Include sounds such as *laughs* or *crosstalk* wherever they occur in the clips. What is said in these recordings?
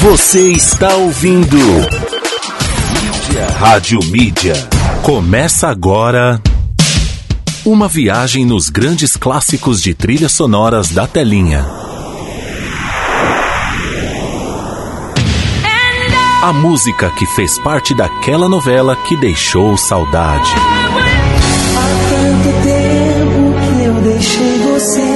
Você está ouvindo Mídia. Rádio Mídia. Começa agora uma viagem nos grandes clássicos de trilhas sonoras da telinha. A música que fez parte daquela novela que deixou saudade. Há tanto tempo que eu deixei você.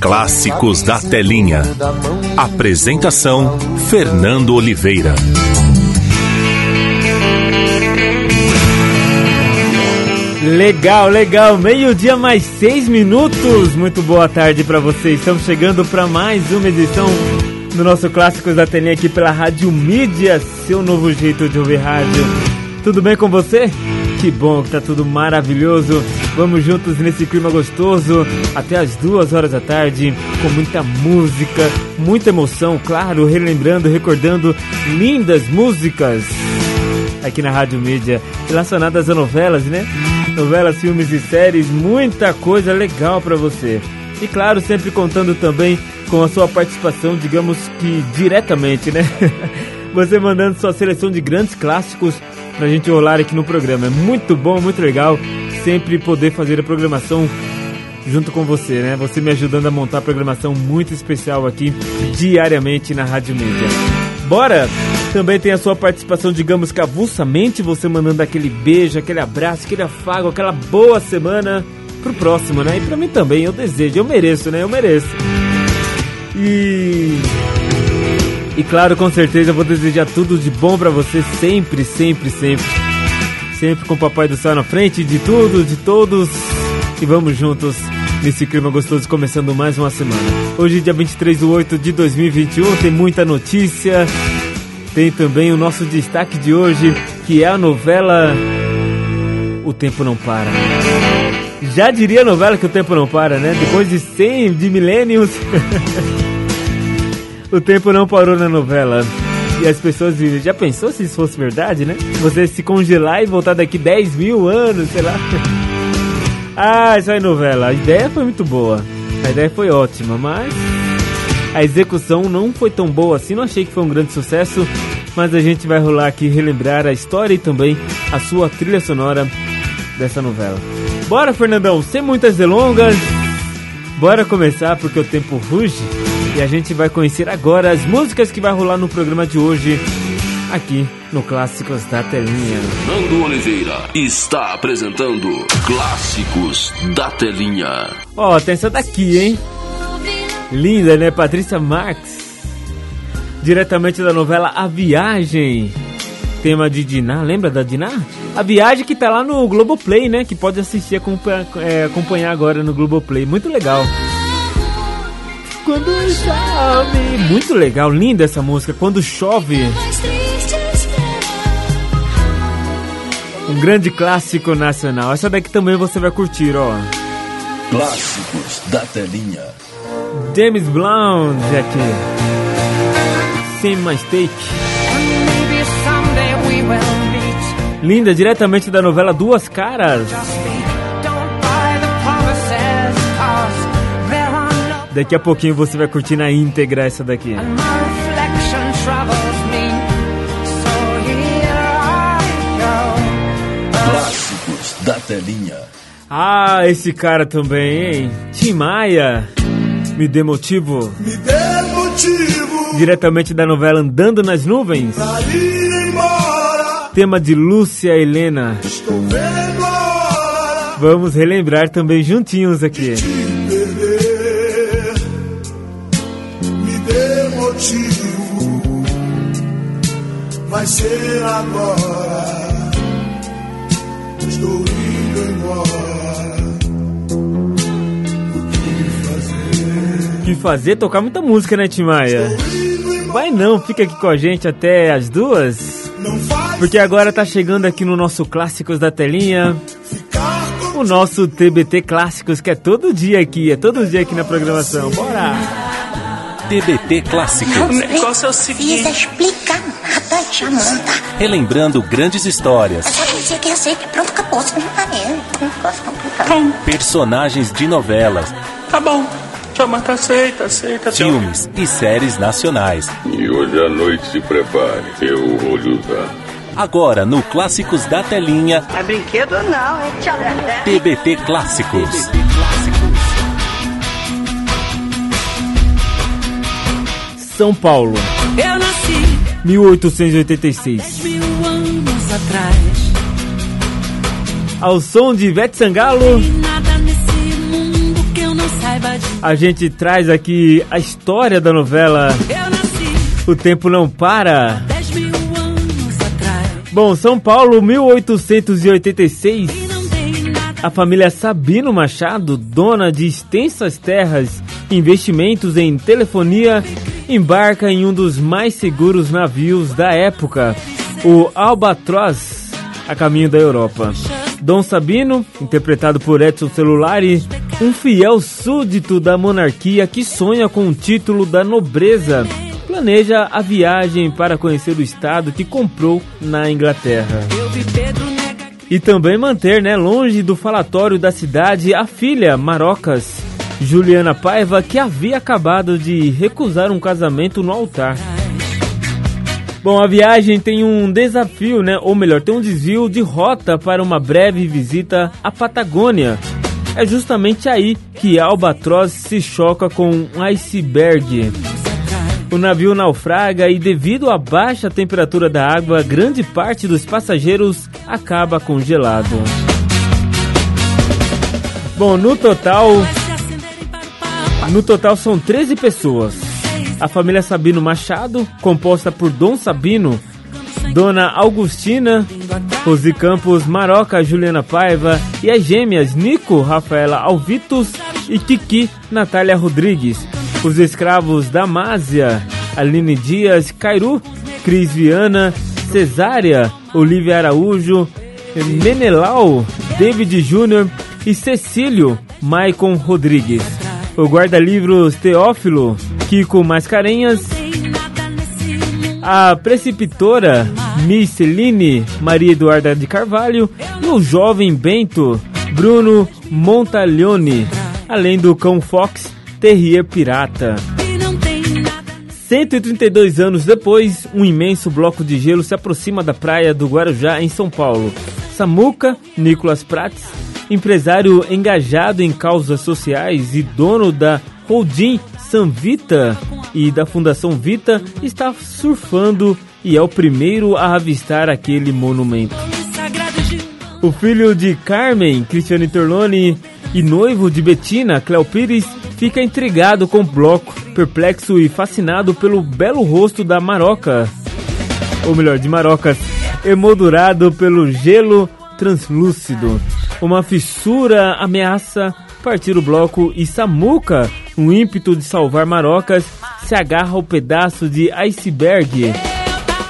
Clássicos da Telinha. Apresentação: Fernando Oliveira. Legal, legal. Meio-dia mais seis minutos. Muito boa tarde para vocês. Estamos chegando para mais uma edição do nosso Clássicos da Telinha aqui pela Rádio Mídia, seu novo jeito de ouvir rádio. Tudo bem com você? Que bom que tá tudo maravilhoso. Vamos juntos nesse clima gostoso até as duas horas da tarde, com muita música, muita emoção, claro, relembrando, recordando lindas músicas aqui na Rádio Mídia relacionadas a novelas, né? Novelas, filmes e séries, muita coisa legal para você. E claro, sempre contando também com a sua participação, digamos que diretamente, né? *laughs* Você mandando sua seleção de grandes clássicos pra gente rolar aqui no programa. É muito bom, muito legal sempre poder fazer a programação junto com você, né? Você me ajudando a montar a programação muito especial aqui diariamente na Rádio Mídia. Bora! Também tem a sua participação, digamos que você mandando aquele beijo, aquele abraço, aquele afago, aquela boa semana pro próximo, né? E pra mim também, eu desejo, eu mereço, né? Eu mereço. E. E claro, com certeza eu vou desejar tudo de bom pra você sempre, sempre, sempre. Sempre com o Papai do Céu na frente de tudo, de todos. E vamos juntos nesse clima gostoso, começando mais uma semana. Hoje, dia 23 de 8 de 2021, tem muita notícia. Tem também o nosso destaque de hoje, que é a novela O Tempo Não Para. Já diria a novela que o tempo não para, né? Depois de 100, de milênios, *laughs* o tempo não parou na novela. E as pessoas dizem, já pensou se isso fosse verdade, né? Você se congelar e voltar daqui 10 mil anos, sei lá. *laughs* Ah, isso aí novela. A ideia foi muito boa. A ideia foi ótima, mas a execução não foi tão boa assim. Não achei que foi um grande sucesso, mas a gente vai rolar aqui relembrar a história e também a sua trilha sonora dessa novela. Bora, Fernandão, sem muitas delongas. Bora começar porque o tempo ruge e a gente vai conhecer agora as músicas que vai rolar no programa de hoje aqui no Clássicos da Telinha. Nando Oliveira está apresentando Clássicos da Telinha. Ó, tem essa daqui, hein? Linda, né? Patrícia Marx. Diretamente da novela A Viagem. Tema de Diná, lembra da Diná? A Viagem que tá lá no Globoplay, né? Que pode assistir, é, acompanhar agora no Globoplay. Muito legal. Quando chove. Muito legal, linda essa música. Quando chove. Um grande clássico nacional. Essa daqui também você vai curtir, ó. Clássicos da Telinha. James Blunt aqui. Sem mais take. Linda, diretamente da novela Duas Caras. Daqui a pouquinho você vai curtir na íntegra essa daqui. Clássicos da Telinha. Ah, esse cara também, hein? Tim Maia. Me dê motivo. Me dê motivo Diretamente da novela Andando nas Nuvens. pra ir embora. Tema de Lúcia Helena. Estou vendo a hora Vamos relembrar também juntinhos aqui. Motivo. Vai ser agora. Estou indo embora. O que fazer? O que fazer? Tocar muita música, né, Tim Maia? Estou indo embora. Vai não, fica aqui com a gente até as duas. Porque agora tá chegando aqui no nosso Clássicos da Telinha. O nosso TBT Clássicos, que é todo dia aqui, é todo dia aqui na programação. Bora! TBT Clássicos. O negócio é o seguinte. Precisa explicar nada, Jamanta. Relembrando grandes histórias. É só dizer que aceita. Pronto, acabou. Você não um negócio complicado. Personagens de novelas, Tá bom. Jamanta aceita, aceita. filmes e séries nacionais. E hoje à noite se prepare, eu vou lhe usar. Agora no Clássicos da Telinha, É brinquedo não, é tchau. TBT Clássicos. São Paulo, Eu nasci 1886. mil anos atrás. Ao som de Ivete Sangalo, a gente traz aqui a história da novela Eu nasci O Tempo Não Para. dez mil anos atrás. Bom, São Paulo, 1886. E não tem nada. A família Sabino Machado, dona de extensas terras investimentos em telefonia, embarca em um dos mais seguros navios da época, o Albatross, a caminho da Europa. Dom Sabino, interpretado por Edson Celulari, um fiel súdito da monarquia que sonha com o título da nobreza, planeja a viagem para conhecer o estado que comprou na Inglaterra. E também manter, né, longe do falatório da cidade, a filha Marocas, Juliana Paiva, que havia acabado de recusar um casamento no altar. Bom, a viagem tem um desafio, né, ou melhor, tem um desvio de rota para uma breve visita à Patagônia. É justamente aí que Albatroz se choca com um iceberg. O navio naufraga e, devido à baixa temperatura da água, grande parte dos passageiros acaba congelado. Bom, no total, no total são 13 pessoas. A família Sabino Machado, composta por Dom Sabino, Dona Augustina, Rosi Campos, Maroca, Juliana Paiva e as gêmeas Nico, Rafaela Alvitos e Kiki, Natália Rodrigues. Os escravos Damásia, Aline Dias, Cairu, Cris Viana, Cesária, Olivia Araújo, Menelau, David Júnior e Cecílio, Maicon Rodrigues. O guarda-livros Teófilo, Kiko Mascarenhas, a preceptora Miss Maria Eduarda de Carvalho e o jovem Bento Bruno Montaglione, além do cão Fox Terrier Pirata. E não tem nada. 132 anos depois, um imenso bloco de gelo se aproxima da praia do Guarujá, em São Paulo. Samuca Nicolas Prats, empresário engajado em causas sociais e dono da Holding Sanvita e da Fundação Vita, está surfando e é o primeiro a avistar aquele monumento. O filho de Carmen, Cristiane Torlone, e noivo de Bettina, Cléo Pires, fica intrigado com o bloco, perplexo e fascinado pelo belo rosto da Maroca. Ou melhor, de Marocas, emoldurado pelo gelo translúcido. Uma fissura ameaça partir o bloco e Samuca, um ímpeto de salvar Marocas, se agarra ao pedaço de iceberg.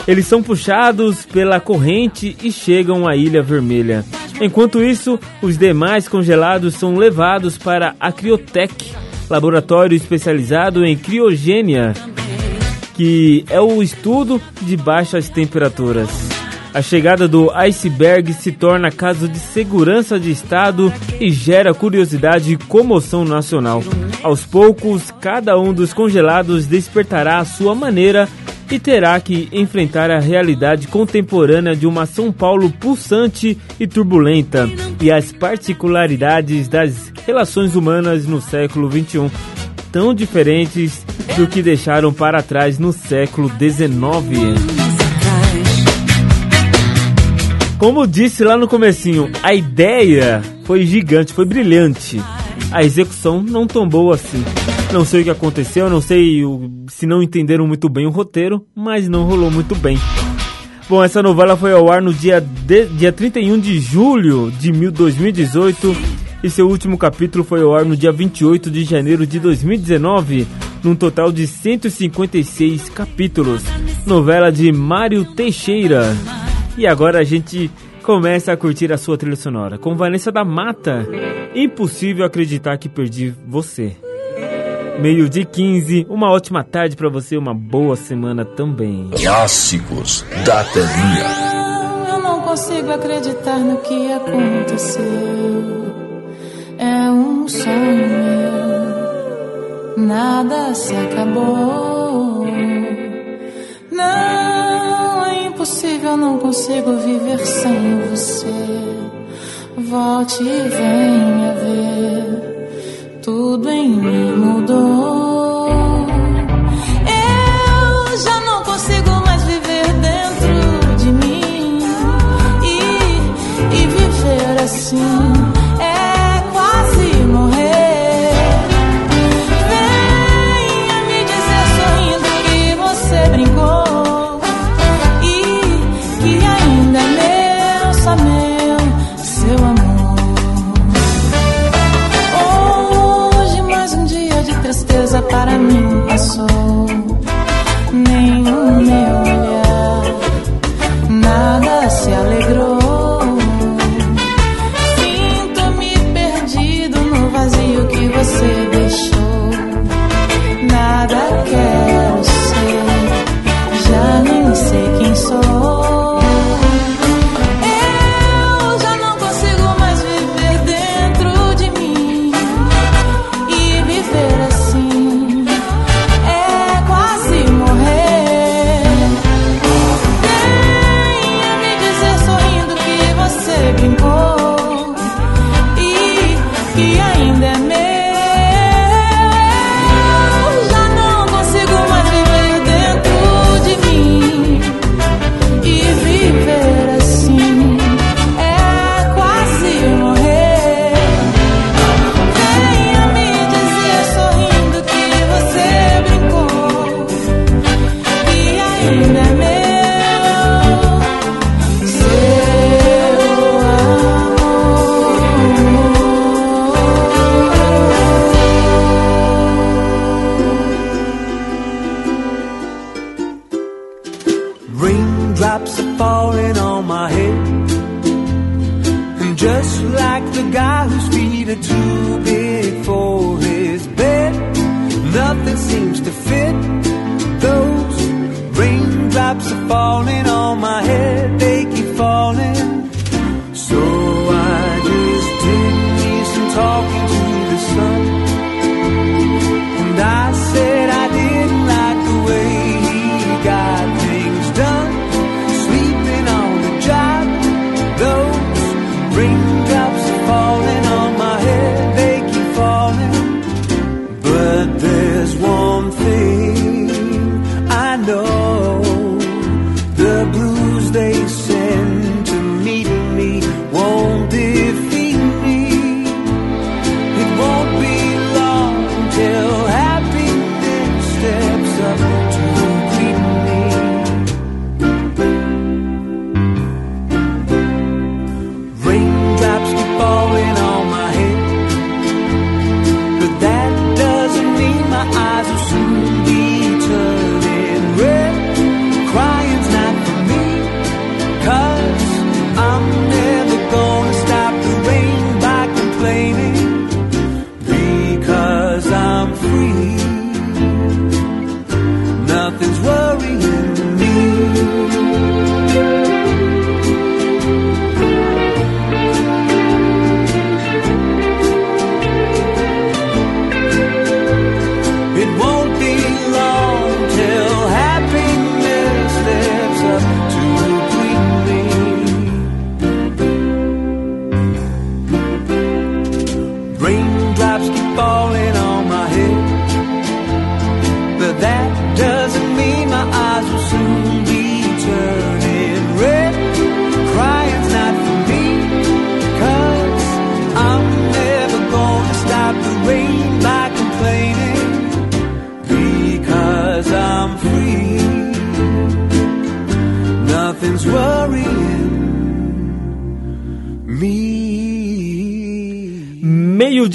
Eles são puxados pela corrente e chegam à Ilha Vermelha. Enquanto isso, os demais congelados são levados para a Criotech, laboratório especializado em criogênia, que é o estudo de baixas temperaturas. A chegada do iceberg se torna caso de segurança de Estado e gera curiosidade e comoção nacional. Aos poucos, cada um dos congelados despertará a sua maneira e terá que enfrentar a realidade contemporânea de uma São Paulo pulsante e turbulenta e as particularidades das relações humanas no século XXI, tão diferentes do que deixaram para trás no século XIX. Como disse lá no comecinho, a ideia foi gigante, foi brilhante. A execução não tombou assim. Não sei o que aconteceu, não sei o, se não entenderam muito bem o roteiro, mas não rolou muito bem. Bom, essa novela foi ao ar no dia, de, dia 31 de julho de 2018 e seu último capítulo foi ao ar no dia 28 de janeiro de 2019, num total de 156 capítulos. Novela de Mário Teixeira. E agora a gente começa a curtir a sua trilha sonora com Vanessa da Mata. Impossível acreditar que perdi você. Meio de 15, uma ótima tarde para você, uma boa semana também. Clássicos da telinha. Eu não consigo acreditar no que aconteceu. É um sonho meu. Nada se acabou. Não impossível, não consigo viver sem você. Volte e venha ver, tudo em mim mudou.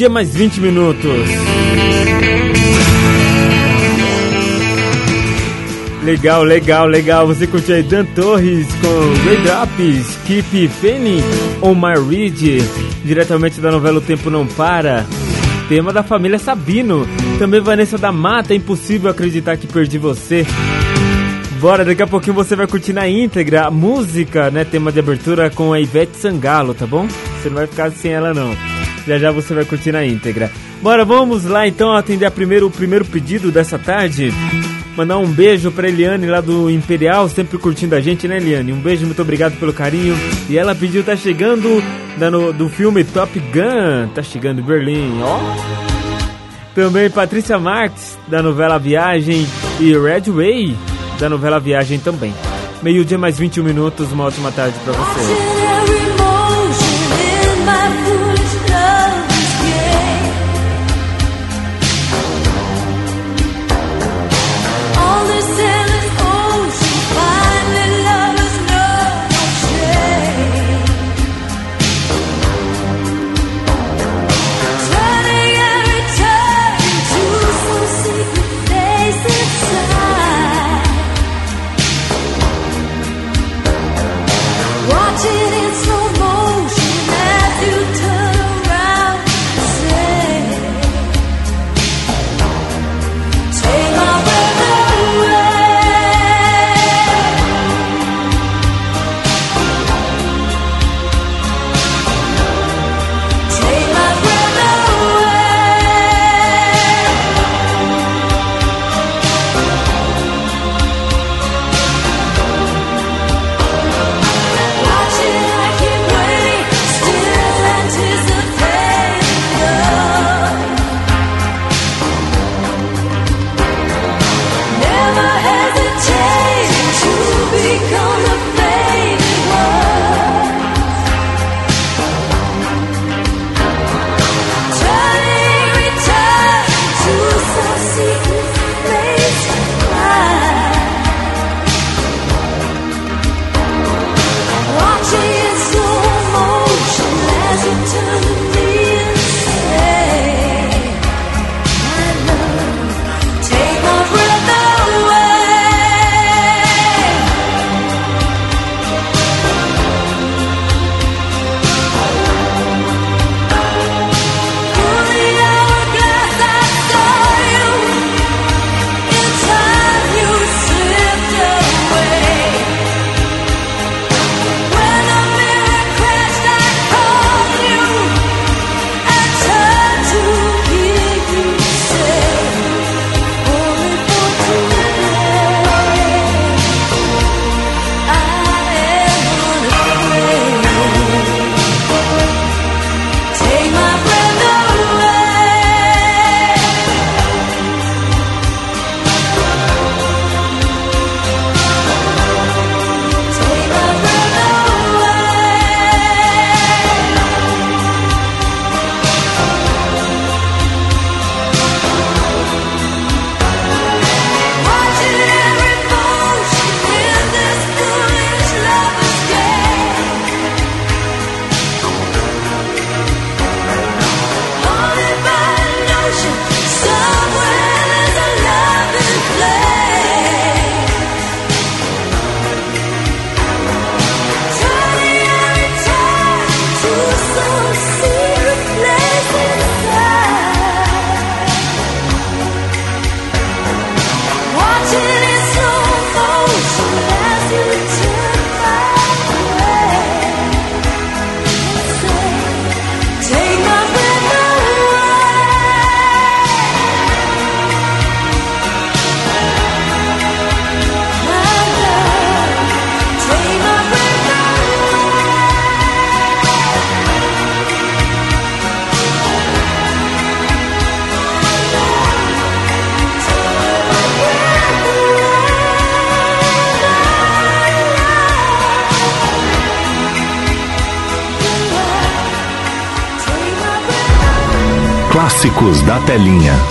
meio-dia mais 20 minutos. Legal, legal, legal. Você curtiu aí Dan Torres com Ray Drops, Keep Fanning on My Read, diretamente da novela O Tempo Não Para. Tema da família Sabino. Também Vanessa da Mata, Impossível Acreditar Que Perdi Você. Bora, daqui a pouquinho você vai curtir na íntegra a música, né? Tema de abertura com a Ivete Sangalo, tá bom? Você não vai ficar sem ela não. Já já você vai curtir na íntegra. Bora, vamos lá então atender a primeiro, o primeiro pedido dessa tarde. Mandar um beijo pra Eliane lá do Imperial, sempre curtindo a gente, né, Eliane? Um beijo, muito obrigado pelo carinho. E ela pediu, tá chegando da no, do filme Top Gun, tá chegando em Berlim, ó. Também Patrícia Marques, da novela Viagem, e Red Way, da novela Viagem também. Meio-dia mais 21 minutos, uma ótima tarde pra você. Da telinha.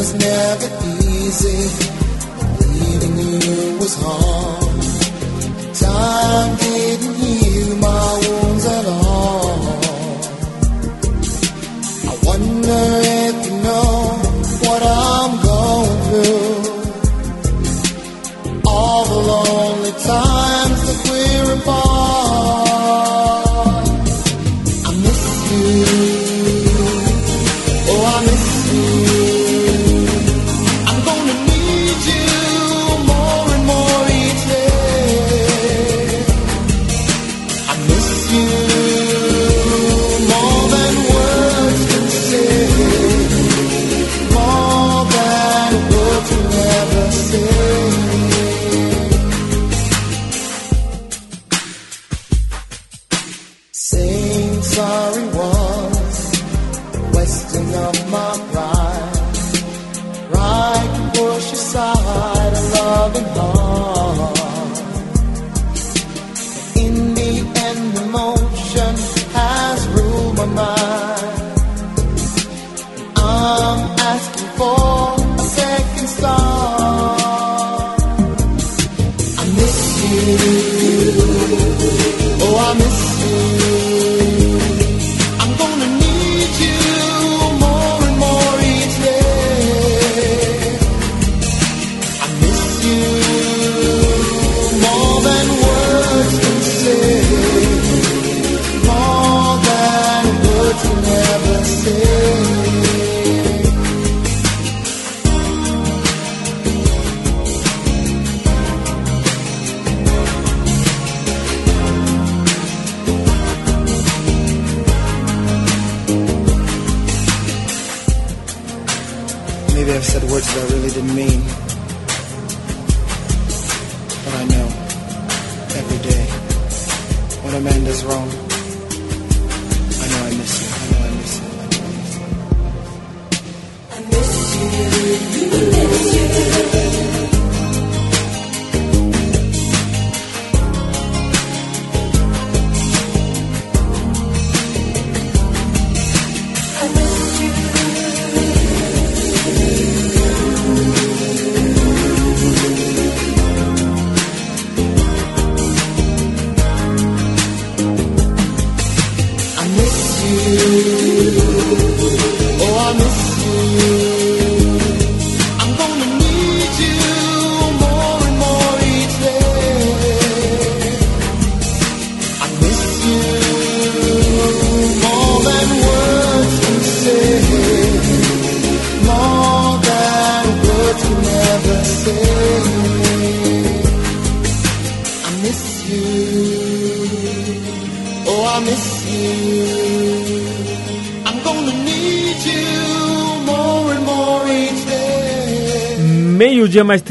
Was never easy. Leaving you was hard.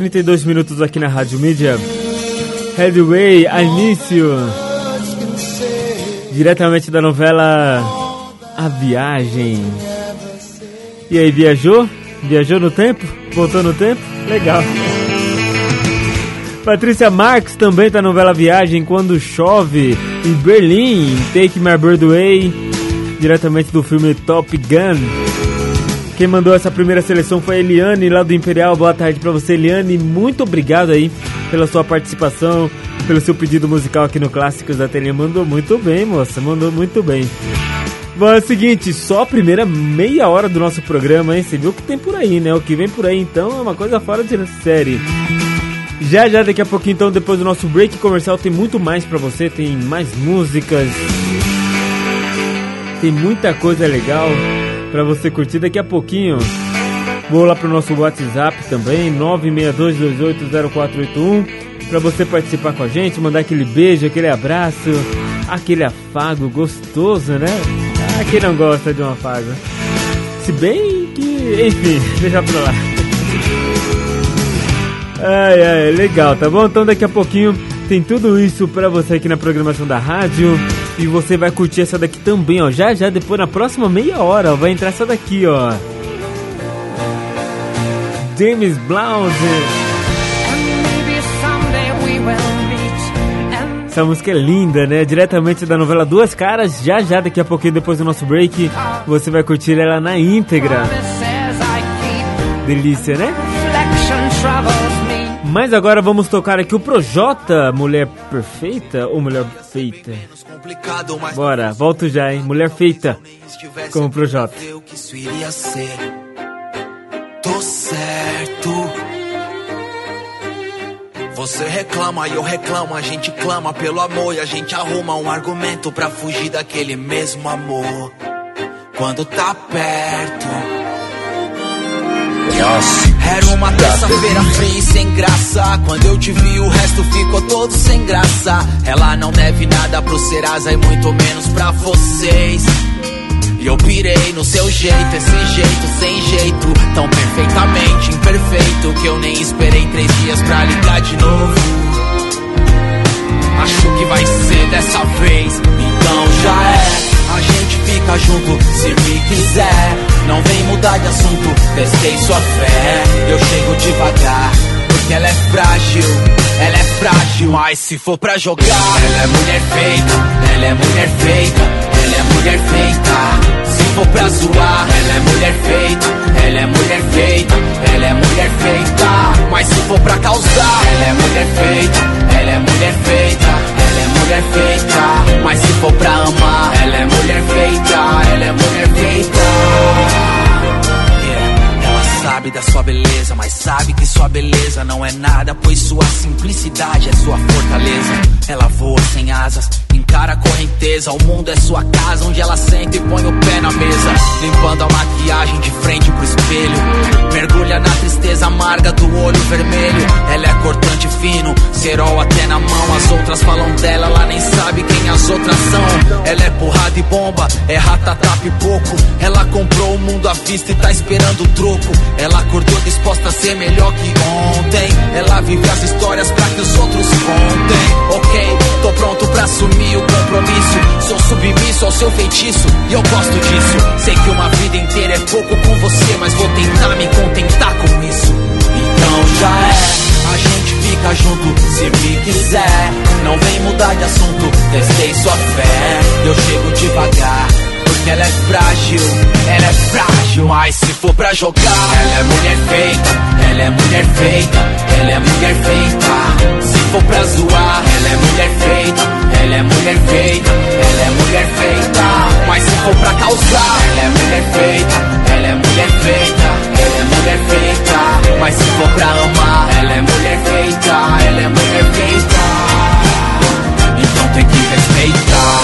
32 minutos aqui na Rádio Mídia. Headway, I Miss You. Diretamente da novela A Viagem. E aí, viajou? Viajou no tempo? Voltou no tempo? Legal. Patrícia Marques também tá na novela Viagem Quando Chove. Em Berlim, Take My Bird Away. Diretamente do filme Top Gun. Quem mandou essa primeira seleção foi a Eliane, lá do Imperial. Boa tarde pra você, Eliane. Muito obrigado aí pela sua participação, pelo seu pedido musical aqui no Clássicos da Telinha. Mandou muito bem, moça. Mandou muito bem. Bom, é o seguinte, só a primeira meia hora do nosso programa, hein? Você viu o que tem por aí, né? O que vem por aí, então, é uma coisa fora de série. Já, já, daqui a pouquinho, então, depois do nosso break comercial, tem muito mais pra você. Tem mais músicas. Tem muita coisa legal pra você curtir daqui a pouquinho. Vou lá pro nosso WhatsApp também, 962280481. para você participar com a gente, mandar aquele beijo, aquele abraço, aquele afago gostoso, né? Ah, quem não gosta de um afago? Se bem que, enfim, *laughs* deixa pra lá. Ai, ai, legal, tá bom? Então daqui a pouquinho tem tudo isso pra você aqui na programação da rádio. E você vai curtir essa daqui também, ó. Já já, depois na próxima meia hora, ó, vai entrar essa daqui, ó. James Blount. Essa música é linda, né? Diretamente da novela Duas Caras. Já já, daqui a pouquinho, depois do nosso break, você vai curtir ela na íntegra. Delícia, né? Mas agora vamos tocar aqui o Projota, Mulher Perfeita ou Mulher Feita? Bora, volto já, hein? Mulher Feita com o Projota. Tô certo. Você reclama e eu reclamo, a gente clama pelo amor e a gente arruma um argumento pra fugir daquele mesmo amor. Quando tá perto. Era uma terça-feira fria e sem graça. Quando eu te vi, o resto ficou todo sem graça. Ela não deve nada pro Serasa e muito menos pra vocês. E eu pirei no seu jeito, esse jeito sem jeito, tão perfeitamente imperfeito que eu nem esperei três dias pra ligar de novo. Acho que vai ser dessa vez, então já é. A gente fica junto se me quiser. Não vem mudar de assunto, testei sua fé. Eu chego devagar, porque ela é frágil, ela é frágil. Mas se for pra jogar, ela é mulher feita, ela é mulher feita, ela é mulher feita. Se for pra zoar, ela é mulher feita, ela é mulher feita, ela é mulher feita. Mas se for pra causar, ela é mulher feita, ela é mulher feita, é mulher feita. Mas se for pra amar, ela é mulher feita, ela é mulher feita. Yeah. Ela sabe da sua beleza, mas sabe que sua beleza não é nada, pois sua simplicidade é sua fortaleza. Ela voa sem asas, encara a correnteza. O mundo é sua casa, onde ela senta e põe o pé na mesa. Limpando a maquiagem de frente pro espelho. Mergulha na tristeza amarga do olho vermelho. Ela é cortante fino, cerol até na mão. As outras falam dela, ela nem sabe quem as outras são. Ela é porrada e bomba, é ratatá pipoco. Ela comprou o mundo à vista e tá esperando o troco. Ela acordou disposta a ser melhor que ontem. Ela vive as histórias pra que os outros contem. Ok, tô pronto pra assumir o compromisso. Sou submisso ao seu feitiço e eu gosto disso. Sei que uma vida inteira é pouco com você, mas vou tentar me contentar com isso. Então já é. A gente fica junto se me quiser. Não vem mudar de assunto, testei sua fé. Eu chego devagar. Porque ela é frágil, ela é frágil. Mas se for pra jogar, ela é mulher feita, ela é mulher feita, ela é mulher feita. Se for pra zoar, ela é mulher feita, ela é mulher feita, ela é mulher feita. Mas se for pra causar, ela é mulher feita, ela é mulher feita, ela é mulher feita. Mas se for pra amar, ela é mulher feita, ela é mulher feita. Então tem que respeitar.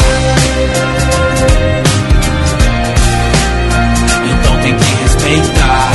Então tem que respeitar.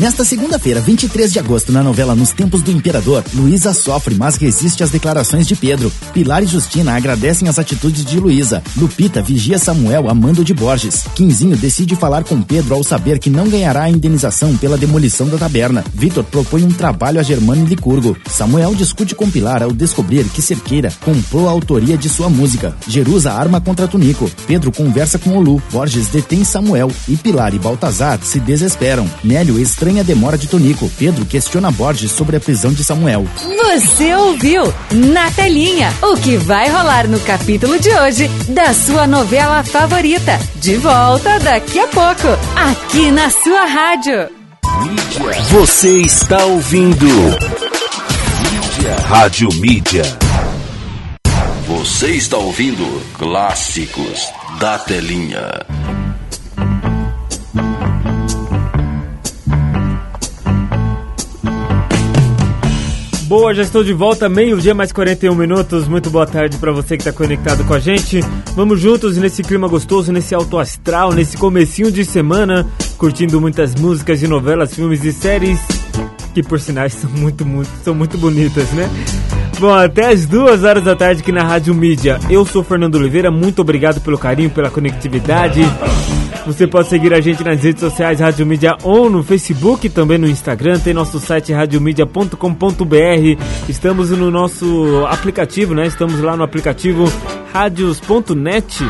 Nesta segunda-feira, 23 de agosto, na novela Nos Tempos do Imperador, Luísa sofre, mas resiste às declarações de Pedro. Pilar e Justina agradecem as atitudes de Luísa. Lupita vigia Samuel a mando de Borges. Quinzinho decide falar com Pedro ao saber que não ganhará a indenização pela demolição da taberna. Vitor propõe um trabalho a Germano Licurgo. Samuel discute com Pilar ao descobrir que Cerqueira comprou a autoria de sua música. Jerusa arma contra Tunico. Pedro conversa com Olu. Borges detém Samuel e Pilar e Baltazar se desesperam. Nélio estranha a demora de Tonico. Pedro questiona Borges sobre a prisão de Samuel. Você ouviu na telinha o que vai rolar no capítulo de hoje da sua novela favorita. De volta daqui a pouco, aqui na sua rádio. Você está ouvindo Mídia. Rádio Mídia. Você está ouvindo Clássicos da Telinha. Boa, já estou de volta, meio-dia mais 41 minutos. Muito boa tarde para você que está conectado com a gente. Vamos juntos nesse clima gostoso, nesse alto astral, nesse comecinho de semana, curtindo muitas músicas de novelas, filmes e séries que por sinais *laughs* são muito, muito, são muito bonitas, né? Bom, até as duas horas da tarde aqui na Rádio Mídia. Eu sou Fernando Oliveira, muito obrigado pelo carinho, pela conectividade. Você pode seguir a gente nas redes sociais Rádio Mídia On, no Facebook, também no Instagram, tem nosso site radiomedia.com.br. Estamos no nosso aplicativo, né? Estamos lá no aplicativo radios.net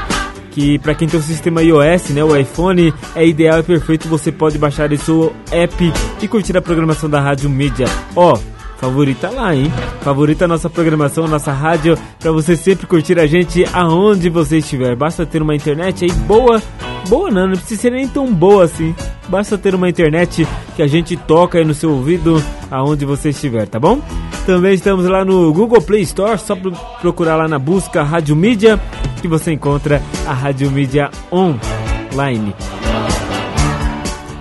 que para quem tem o sistema iOS, né, o iPhone, é ideal e perfeito, você pode baixar esse app e curtir a programação da Rádio Mídia. Ó, favorita lá, hein? Favorita a nossa programação, a nossa rádio, para você sempre curtir a gente aonde você estiver. Basta ter uma internet aí boa Boa não, não precisa ser nem tão boa assim. Basta ter uma internet que a gente toca aí no seu ouvido aonde você estiver, tá bom? Também estamos lá no Google Play Store, só procurar lá na busca Rádio Mídia que você encontra a Rádio Mídia online.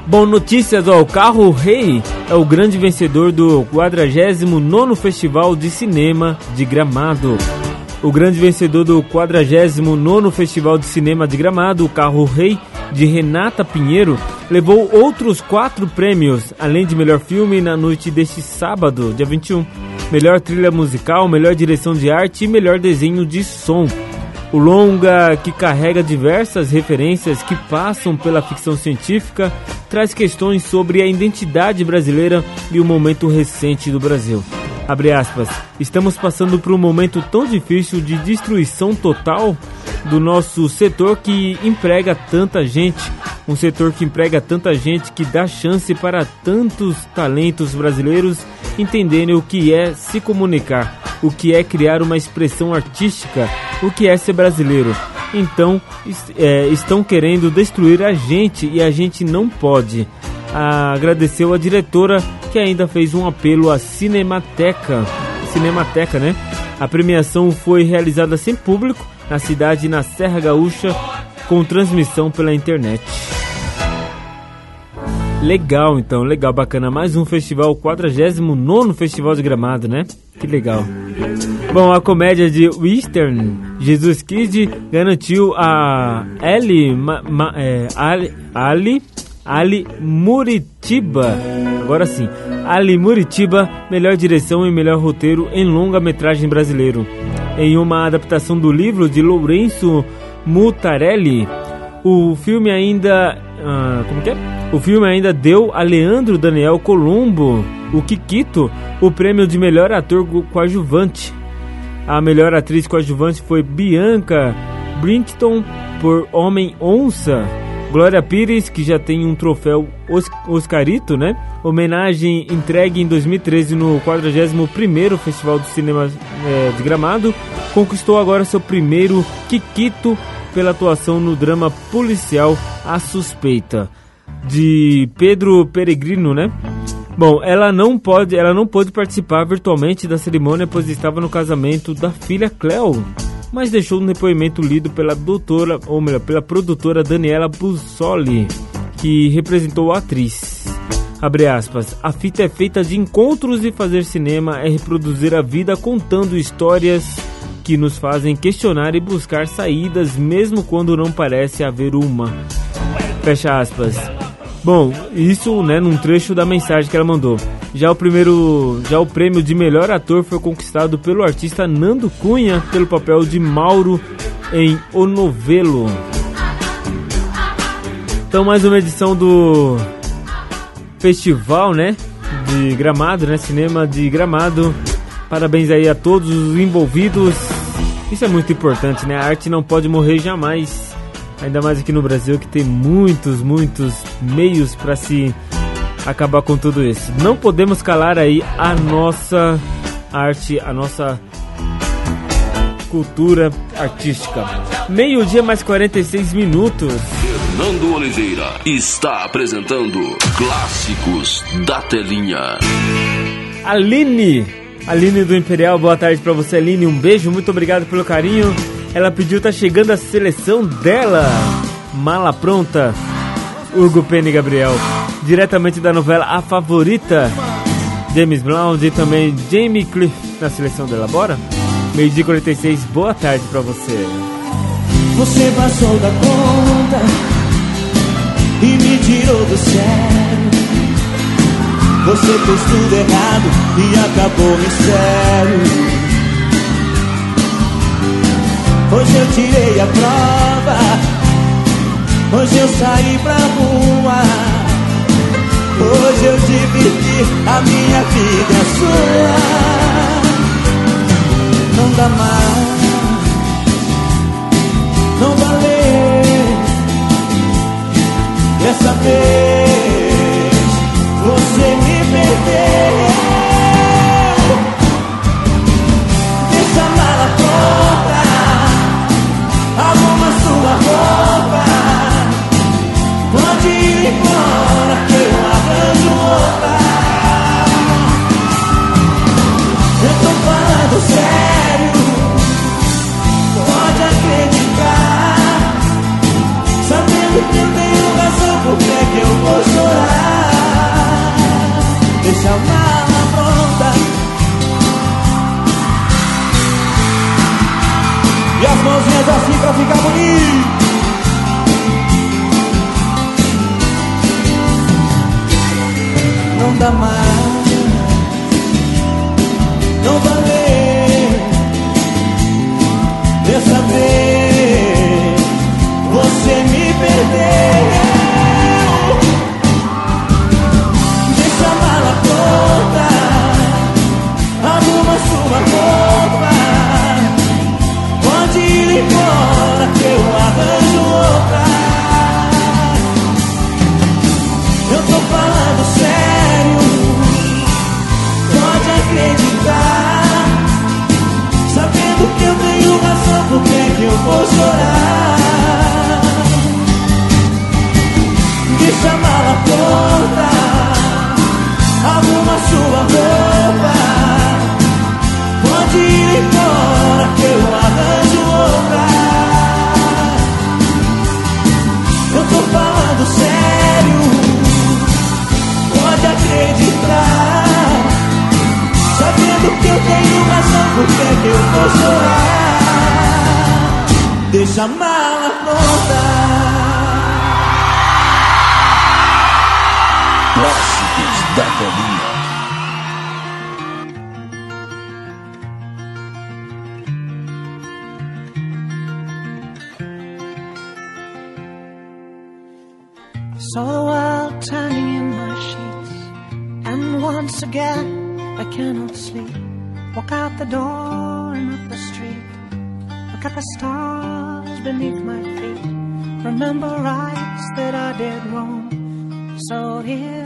Bom, notícias, ó, o Carro Rei é o grande vencedor do 49º Festival de Cinema de Gramado. O grande vencedor do 49º Festival de Cinema de Gramado, o Carro Rei, de Renata Pinheiro, levou outros quatro prêmios, além de melhor filme na noite deste sábado, dia 21. Melhor trilha musical, melhor direção de arte e melhor desenho de som. O longa, que carrega diversas referências que passam pela ficção científica, traz questões sobre a identidade brasileira e o momento recente do Brasil. Aspas. Estamos passando por um momento tão difícil de destruição total do nosso setor que emprega tanta gente, um setor que emprega tanta gente que dá chance para tantos talentos brasileiros entenderem o que é se comunicar, o que é criar uma expressão artística, o que é ser brasileiro. Então, é, estão querendo destruir a gente e a gente não pode. Ah, agradeceu a diretora que ainda fez um apelo à Cinemateca. Cinemateca, né? A premiação foi realizada sem público na cidade na Serra Gaúcha com transmissão pela internet. Legal, então, legal, bacana. Mais um festival, 49 Festival de Gramado, né? Que legal. Bom, a comédia de Western, Jesus Kid, garantiu a Ali, ma, ma, é, Ali, Ali Ali Muritiba. Agora sim, Ali Muritiba, melhor direção e melhor roteiro em longa-metragem brasileiro. Em uma adaptação do livro de Lourenço Mutarelli, o filme ainda. Ah, como que é? O filme ainda deu a Leandro Daniel Colombo, o Kikito, o prêmio de melhor ator coadjuvante. A melhor atriz coadjuvante foi Bianca Brinkton por Homem Onça. Glória Pires, que já tem um troféu Oscarito, né? Homenagem entregue em 2013 no 41º Festival do Cinema é, de Gramado, conquistou agora seu primeiro Kikito pela atuação no drama policial A Suspeita, de Pedro Peregrino, né? Bom, ela não pode, ela não pôde participar virtualmente da cerimônia pois estava no casamento da filha Cleo mas deixou um depoimento lido pela doutora, ou melhor, pela produtora Daniela Bussoli, que representou a atriz. Abre aspas, a fita é feita de encontros e fazer cinema é reproduzir a vida contando histórias que nos fazem questionar e buscar saídas mesmo quando não parece haver uma. Fecha aspas. Bom, isso, né, num trecho da mensagem que ela mandou. Já o primeiro, já o prêmio de melhor ator foi conquistado pelo artista Nando Cunha pelo papel de Mauro em O Novelo. Então mais uma edição do festival, né, de Gramado, né, cinema de Gramado. Parabéns aí a todos os envolvidos. Isso é muito importante, né? A arte não pode morrer jamais. Ainda mais aqui no Brasil que tem muitos, muitos meios para se acabar com tudo isso. Não podemos calar aí a nossa arte, a nossa cultura artística. Meio-dia mais 46 minutos. Fernando Oliveira está apresentando Clássicos da Telinha. Aline, Aline do Imperial, boa tarde pra você, Aline. Um beijo, muito obrigado pelo carinho. Ela pediu, tá chegando a seleção dela. Mala pronta. Hugo Penny Gabriel. Diretamente da novela A Favorita. James Blount e também Jamie Cliff na seleção dela. Bora? Meio dia 46, boa tarde pra você. Você passou da conta e me tirou do sério. Você fez tudo errado e acabou me sério. Hoje eu tirei a prova, hoje eu saí pra rua. Hoje eu dividi a minha vida a sua. Não dá mais, não valeu. Dessa vez você me perdeu. Eu tenho razão, por que é que eu vou chorar? Deixa a mala pronta. E as mãozinhas assim pra ficar bonito. Não dá mais, não valeu. Embora que eu arranjo Eu tô falando sério, pode acreditar. Sabendo que eu tenho razão, por que é que eu vou chorar? Deixa a mala pronta, arruma sua roupa. Sleep. Walk out the door and up the street. Look at the stars beneath my feet. Remember rights that I did wrong. So here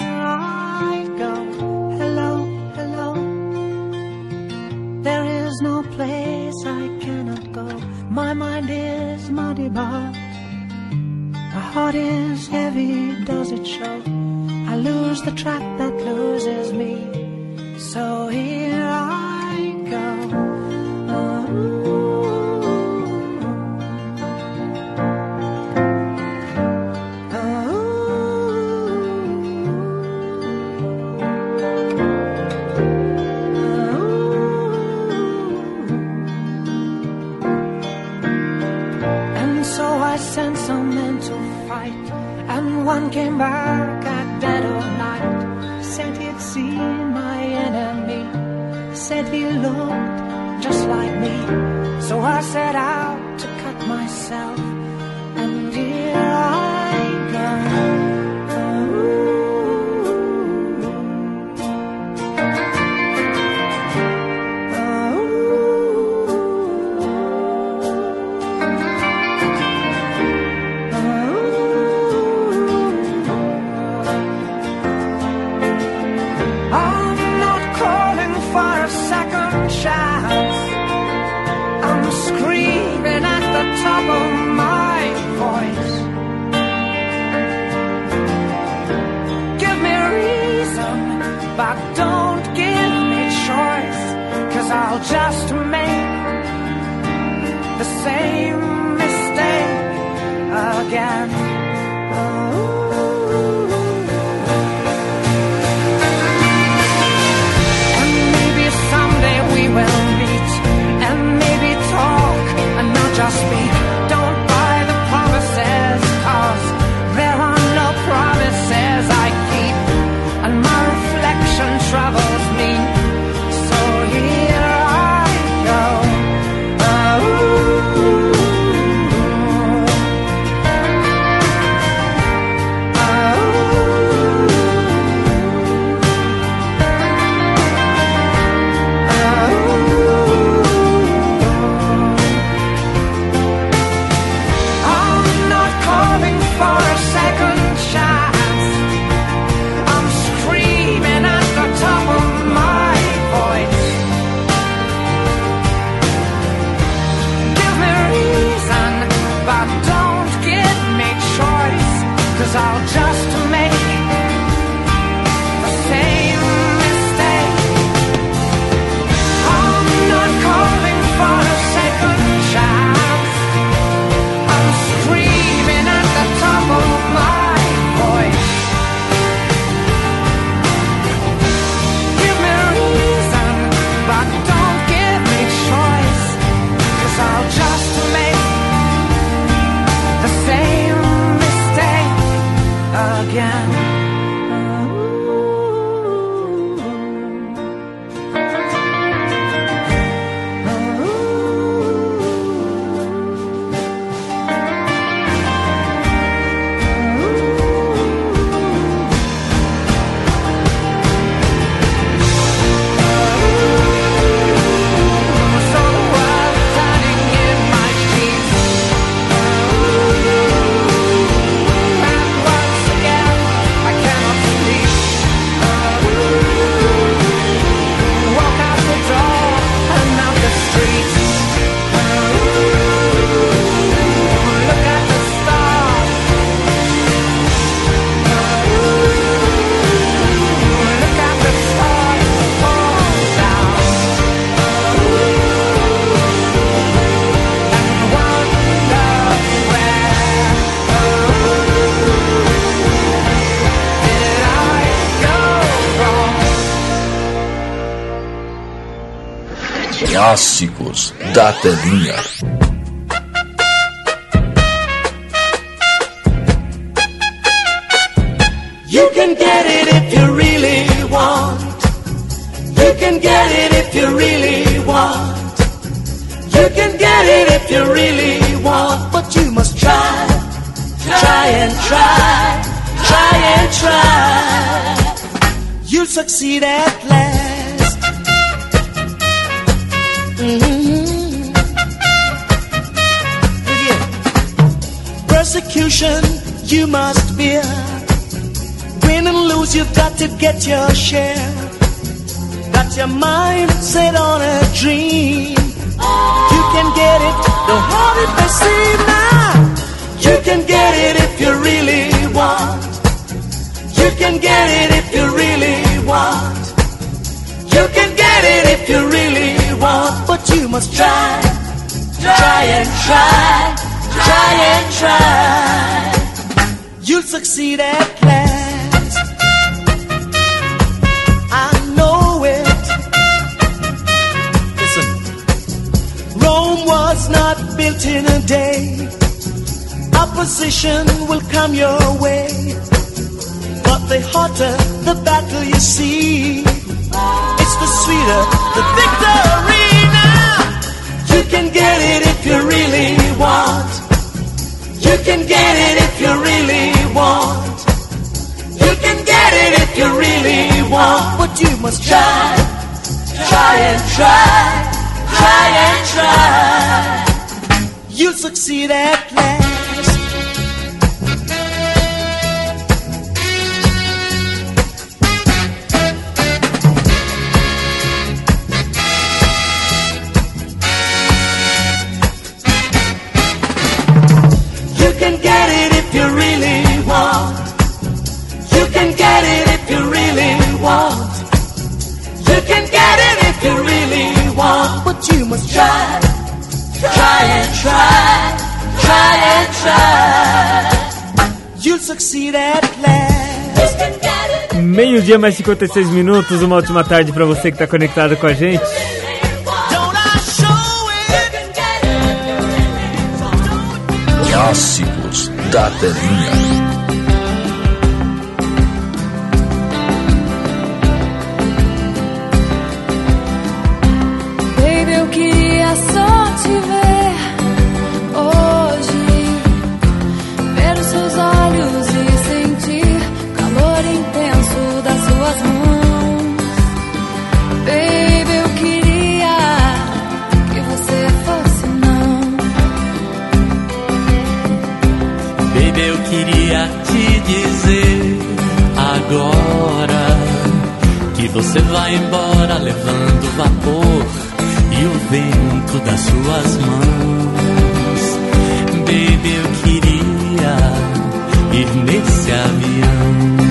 Da telinha. You can get it if you really want. You can get it if you really want. You can get it if you really want. But you must try, try and try, try and try. You'll succeed at You must bear. Win and lose, you've got to get your share. Got your mind set on a dream. You can get it, don't it for see now. You can get it if you really want. You can get it if you really want. You can get it if you really want. But you must try, try and try, try and try. You'll succeed at last. I know it. Listen. Rome was not built in a day. Opposition will come your way. But the hotter the battle you see, it's the sweeter the victory now. You can get it if you really want. You can get it you really want. But you must try, try and try, try and try. You'll succeed at last. You can get it if you really want. You can get it want. You can get it if you really But you must try, try and try, try and try. You'll succeed at last. Meio-dia mais 56 minutos, uma ótima tarde para você que está conectado com a gente. Clássicos da telinha. Você vai embora levando vapor e o vento das suas mãos. Baby, eu queria ir nesse avião.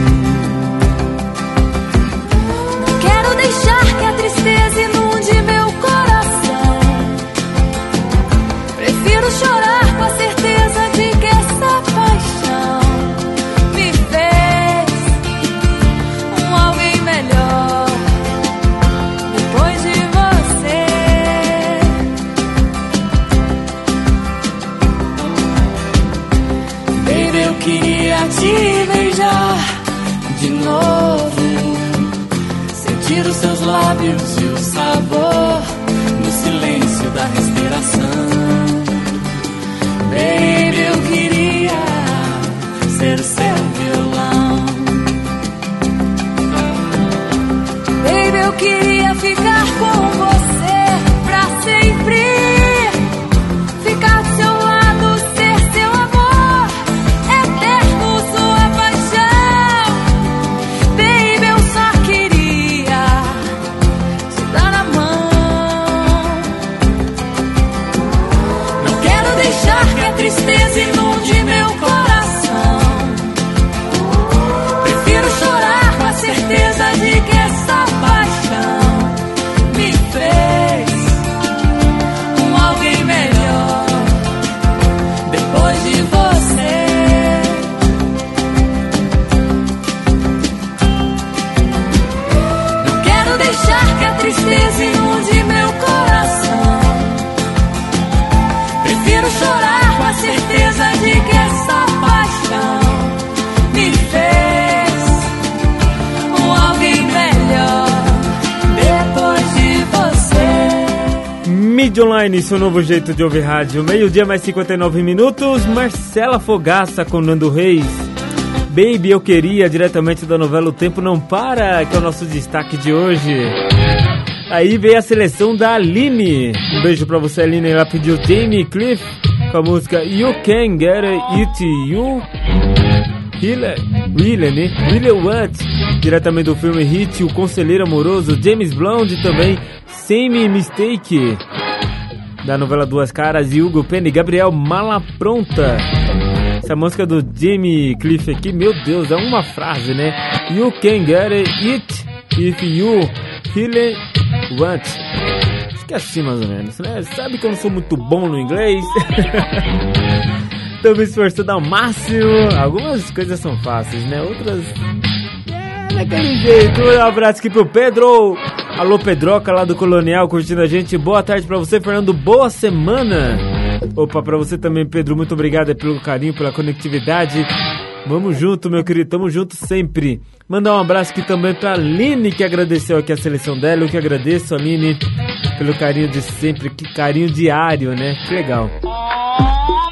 Lábios e o sabor no silêncio da respiração. Baby, eu queria ser seu violão. baby, eu queria Mid Online, seu novo jeito de ouvir rádio. Meio-dia mais 59 minutos. Marcela Fogaça com Nando Reis. Baby, eu queria, diretamente da novela O Tempo Não Para, que é o nosso destaque de hoje. Aí veio a seleção da Aline. Um beijo pra você, Aline. Ela pediu Jamie Cliff com a música You Can Get It You. Really, really, né? Really What? Diretamente do filme Hit, O Conselheiro Amoroso, James Blunt também, Same Mistake, da novela Duas Caras, e Hugo Penny, Gabriel Mala Pronta. Essa música do Jamie Cliff aqui, meu Deus, é uma frase, né? You can get it if you really want. Acho que é assim mais ou menos, né? Sabe que eu não sou muito bom no inglês? *laughs* Tô me esforçando ao máximo. Algumas coisas são fáceis, né? Outras. Daquele jeito. Um abraço aqui pro Pedro. Alô, Pedroca lá do Colonial, curtindo a gente. Boa tarde pra você, Fernando. Boa semana. Opa, pra você também, Pedro. Muito obrigado pelo carinho, pela conectividade. Vamos junto, meu querido. Tamo junto sempre. Mandar um abraço aqui também pra Aline, que agradeceu aqui a seleção dela. Eu que agradeço, Aline, pelo carinho de sempre. Que carinho diário, né? Que legal.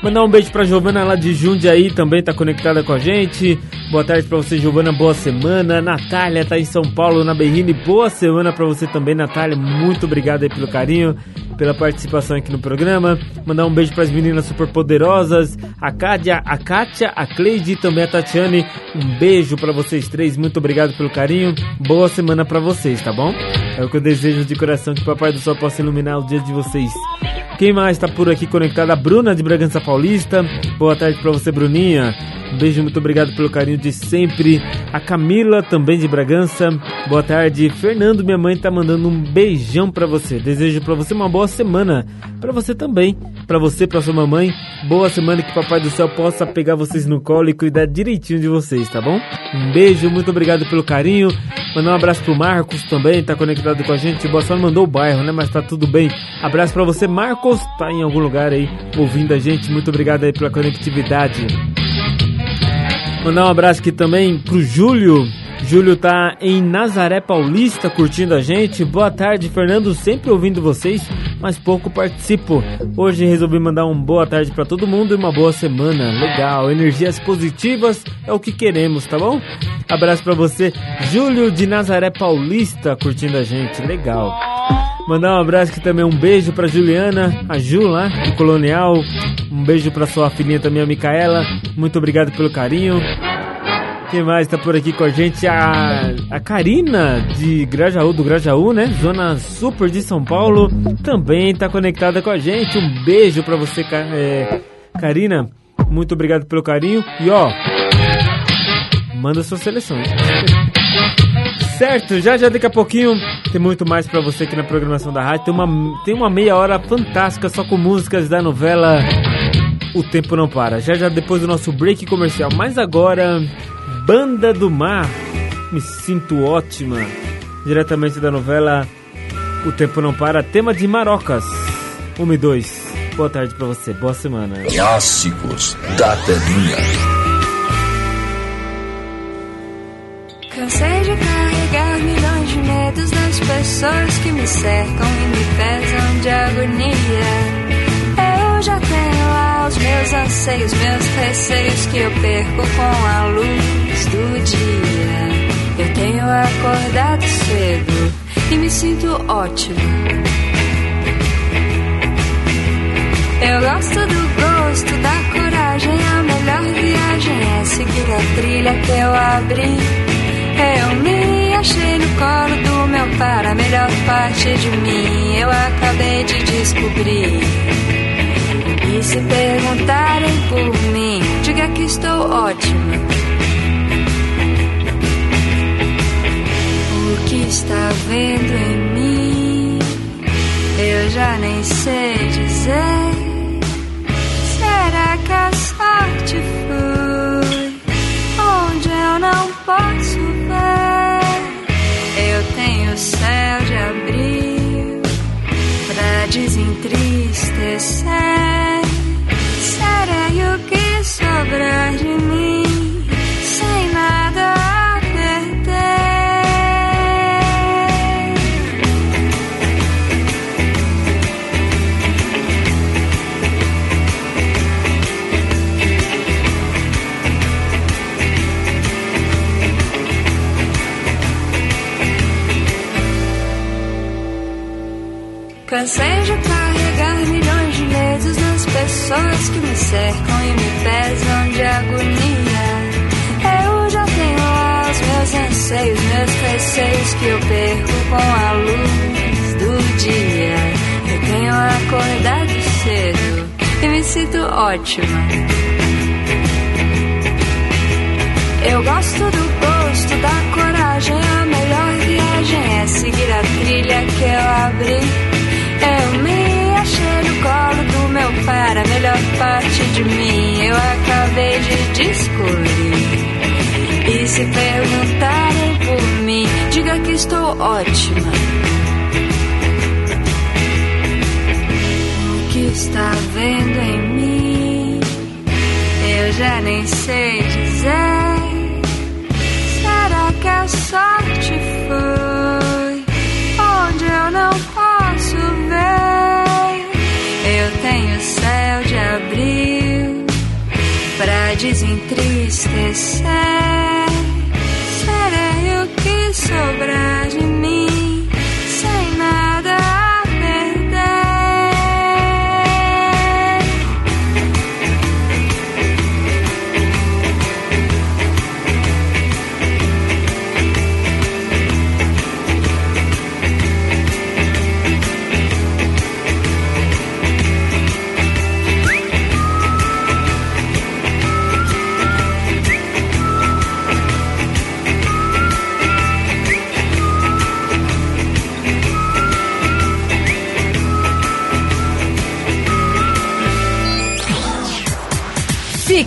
Mandar um beijo pra Giovana lá de Jundiaí, também tá conectada com a gente. Boa tarde pra você, Giovana, boa semana. Natália tá em São Paulo, na Berrine, boa semana pra você também, Natália. Muito obrigado aí pelo carinho, pela participação aqui no programa. Mandar um beijo pras meninas super poderosas, a Kádia, a Kátia, a Cleide e também a Tatiane. Um beijo pra vocês três, muito obrigado pelo carinho. Boa semana pra vocês, tá bom? É o que eu desejo de coração que o Papai do Céu possa iluminar o dia de vocês. Quem mais está por aqui conectado? A Bruna de Bragança Paulista. Boa tarde para você, Bruninha. Um beijo, muito obrigado pelo carinho de sempre. A Camila, também de Bragança. Boa tarde. Fernando, minha mãe, tá mandando um beijão para você. Desejo para você uma boa semana. Para você também. Para você, para sua mamãe. Boa semana que Papai do Céu possa pegar vocês no colo e cuidar direitinho de vocês, tá bom? Um beijo, muito obrigado pelo carinho. Mandar um abraço pro Marcos também, tá conectado com a gente. Boa só mandou o bairro, né? Mas tá tudo bem. Abraço para você, Marcos. Tá em algum lugar aí ouvindo a gente. Muito obrigado aí pela conectividade. Mandar um abraço aqui também pro Júlio. Júlio tá em Nazaré Paulista curtindo a gente. Boa tarde, Fernando. Sempre ouvindo vocês, mas pouco participo. Hoje resolvi mandar um boa tarde para todo mundo e uma boa semana. Legal, energias positivas é o que queremos, tá bom? Abraço para você, Júlio de Nazaré Paulista curtindo a gente. Legal. Mandar um abraço aqui também, um beijo pra Juliana, a Ju lá, do Colonial. Um beijo pra sua filhinha também, a Micaela. Muito obrigado pelo carinho. Quem mais tá por aqui com a gente? A, a Karina de Grajaú, do Grajaú, né? Zona Super de São Paulo. Também tá conectada com a gente. Um beijo pra você, é, Karina. Muito obrigado pelo carinho. E ó, manda sua seleção. Certo, já já daqui a pouquinho tem muito mais para você aqui na programação da rádio. Tem uma, tem uma meia hora fantástica só com músicas da novela O Tempo Não Para. Já já depois do nosso break comercial. Mas agora, Banda do Mar. Me sinto ótima. Diretamente da novela O Tempo Não Para, tema de Marocas. 1 e 2. Boa tarde para você, boa semana. Clássicos da telinha. Cansei de carregar milhões de medos das pessoas que me cercam e me pesam de agonia. Eu já tenho lá os meus anseios, meus receios que eu perco com a luz do dia. Eu tenho acordado cedo e me sinto ótimo. Eu gosto do gosto, da coragem, a melhor viagem é seguir a trilha que eu abri. Eu me achei no colo do meu pai, a melhor parte de mim eu acabei de descobrir. E se perguntarem por mim, diga que estou ótima. Que está vendo em mim, eu já nem sei dizer. Será que a sorte foi onde eu não posso ver? Eu tenho céu de abril pra desentristecer. Serei o que sobrar de mim Cansei de carregar milhões de medos nas pessoas que me cercam e me pesam de agonia. Eu já tenho lá os meus anseios, meus receios que eu perco com a luz do dia. Eu tenho acordado cedo e me sinto ótima. Eu gosto do gosto, da coragem, a melhor viagem é seguir a trilha que eu abri. Colo do meu pai, a melhor parte de mim eu acabei de descobrir. E se perguntarem por mim, diga que estou ótima. O que está vendo em mim, eu já nem sei dizer. Será que a sorte foi onde eu não posso Eu tenho céu de abril pra desentristecer. Serei o que sobrar de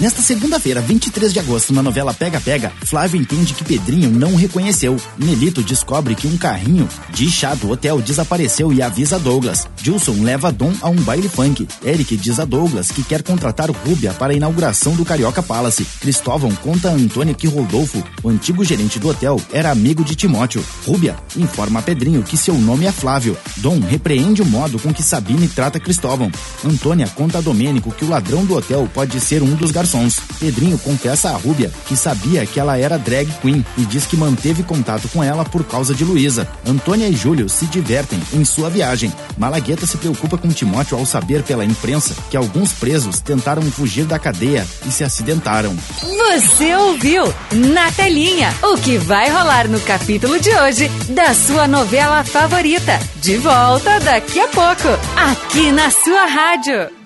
Nesta segunda-feira, 23 de agosto, na novela Pega Pega, Flávio entende que Pedrinho não o reconheceu. Nelito descobre que um carrinho de chá do hotel desapareceu e avisa Douglas. Gilson leva Dom a um baile funk. Eric diz a Douglas que quer contratar Rúbia para a inauguração do Carioca Palace. Cristóvão conta a Antônia que Rodolfo, o antigo gerente do hotel, era amigo de Timóteo. Rúbia informa a Pedrinho que seu nome é Flávio. Dom repreende o modo com que Sabine trata Cristóvão. Antônia conta a Domênico que o ladrão do hotel pode ser um dos garçons garçons. Pedrinho confessa a Rúbia que sabia que ela era drag queen e diz que manteve contato com ela por causa de Luísa. Antônia e Júlio se divertem em sua viagem. Malagueta se preocupa com Timóteo ao saber pela imprensa que alguns presos tentaram fugir da cadeia e se acidentaram. Você ouviu na telinha o que vai rolar no capítulo de hoje da sua novela favorita. De volta daqui a pouco, aqui na sua rádio.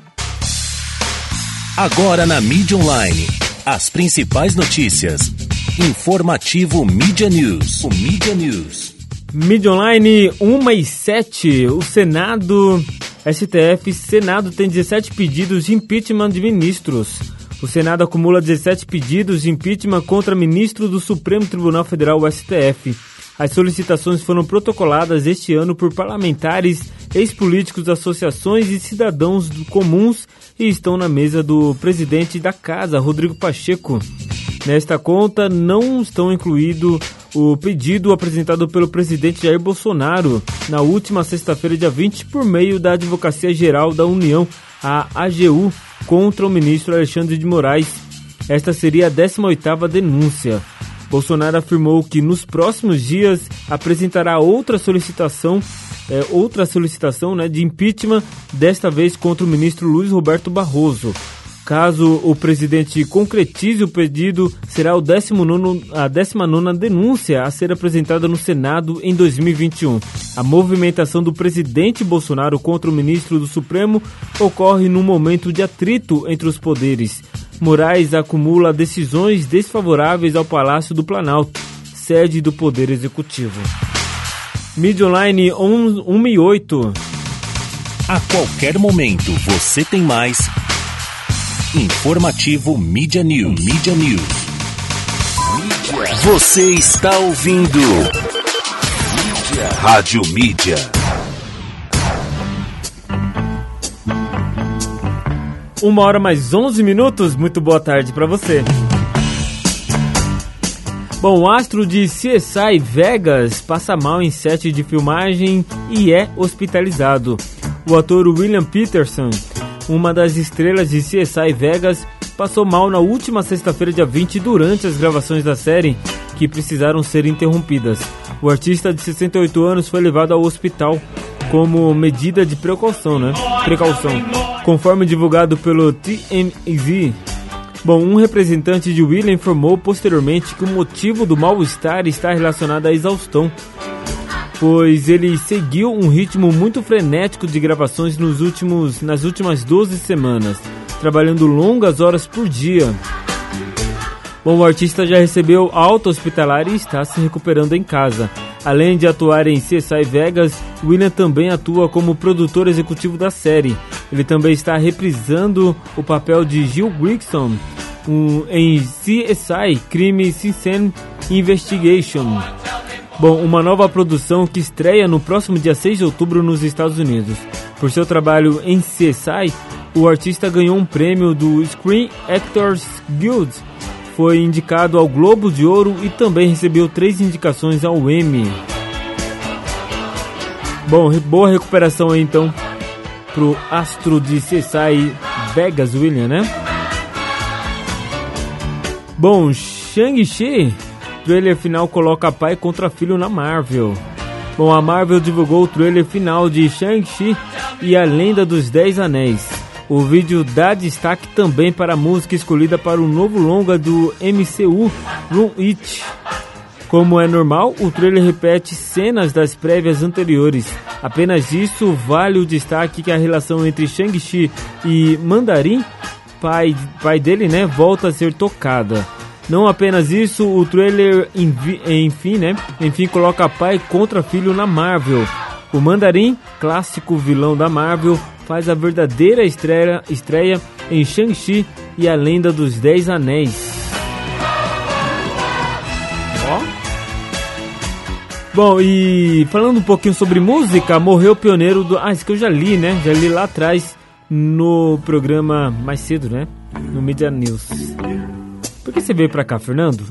Agora na mídia online, as principais notícias. Informativo Mídia News. O Mídia News. Mídia Online 1 e 7. O Senado, STF, Senado tem 17 pedidos de impeachment de ministros. O Senado acumula 17 pedidos de impeachment contra ministro do Supremo Tribunal Federal, STF. As solicitações foram protocoladas este ano por parlamentares, ex-políticos, associações e cidadãos comuns e estão na mesa do presidente da casa, Rodrigo Pacheco. Nesta conta não estão incluído o pedido apresentado pelo presidente Jair Bolsonaro na última sexta-feira, dia 20, por meio da Advocacia Geral da União, a AGU, contra o ministro Alexandre de Moraes. Esta seria a 18ª denúncia. Bolsonaro afirmou que nos próximos dias apresentará outra solicitação, é, outra solicitação né, de impeachment, desta vez contra o ministro Luiz Roberto Barroso. Caso o presidente concretize o pedido, será o 19, a 19 denúncia a ser apresentada no Senado em 2021. A movimentação do presidente Bolsonaro contra o ministro do Supremo ocorre num momento de atrito entre os poderes. Moraes acumula decisões desfavoráveis ao Palácio do Planalto, sede do Poder Executivo. Mídia Online 168. A qualquer momento você tem mais. Informativo Mídia News. Mídia News. Você está ouvindo. Mídia. Rádio Mídia. Uma hora mais 11 minutos. Muito boa tarde para você. Bom, astro de CSI Vegas passa mal em set de filmagem e é hospitalizado. O ator William Peterson, uma das estrelas de CSI Vegas, passou mal na última sexta-feira, dia 20, durante as gravações da série, que precisaram ser interrompidas. O artista de 68 anos foi levado ao hospital como medida de precaução, né? Precaução. Conforme divulgado pelo TMZ, Bom, um representante de William informou posteriormente que o motivo do mal-estar está relacionado à exaustão, pois ele seguiu um ritmo muito frenético de gravações nos últimos, nas últimas 12 semanas, trabalhando longas horas por dia. Bom, o artista já recebeu alta hospitalar e está se recuperando em casa. Além de atuar em CSI Vegas, William também atua como produtor executivo da série. Ele também está reprisando o papel de Gil Grigson um, em CSI Crime Scene Investigation. Bom, uma nova produção que estreia no próximo dia 6 de outubro nos Estados Unidos. Por seu trabalho em CSI, o artista ganhou um prêmio do Screen Actors Guild foi indicado ao Globo de Ouro e também recebeu três indicações ao Emmy. Bom, boa recuperação aí então pro astro de CSI Vegas William, né? Bom, Shang-Chi, trailer final coloca pai contra filho na Marvel. Bom, a Marvel divulgou o trailer final de Shang-Chi e a Lenda dos Dez Anéis. O vídeo dá destaque também para a música escolhida para o novo longa do MCU, Room It. Como é normal, o trailer repete cenas das prévias anteriores. Apenas isso vale o destaque que a relação entre Shang-Chi e Mandarim, pai, pai dele, né, volta a ser tocada. Não apenas isso, o trailer enfim, né? Enfim coloca pai contra filho na Marvel. O Mandarim, clássico vilão da Marvel, faz a verdadeira estreia, estreia em Shang-Chi e a Lenda dos Dez Anéis. Bom, e falando um pouquinho sobre música, morreu o pioneiro do. Ah, isso que eu já li, né? Já li lá atrás no programa mais cedo, né? No Media News. Por que você veio pra cá, Fernando? *laughs*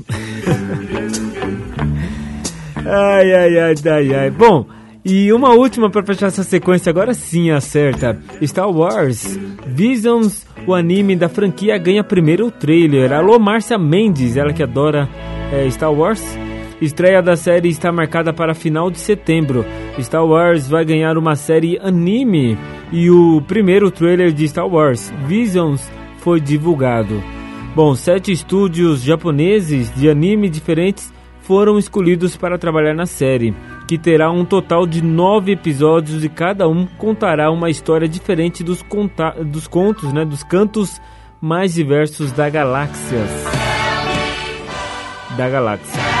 ai, ai, ai, ai, ai. Bom, e uma última para fechar essa sequência, agora sim acerta. Star Wars Visions, o anime da franquia, ganha primeiro o trailer. Alô, Márcia Mendes, ela que adora é, Star Wars. Estreia da série está marcada para final de setembro. Star Wars vai ganhar uma série anime e o primeiro trailer de Star Wars Visions foi divulgado. Bom, sete estúdios japoneses de anime diferentes foram escolhidos para trabalhar na série, que terá um total de nove episódios e cada um contará uma história diferente dos, dos contos, né, dos cantos mais diversos da galáxia. Da galáxia.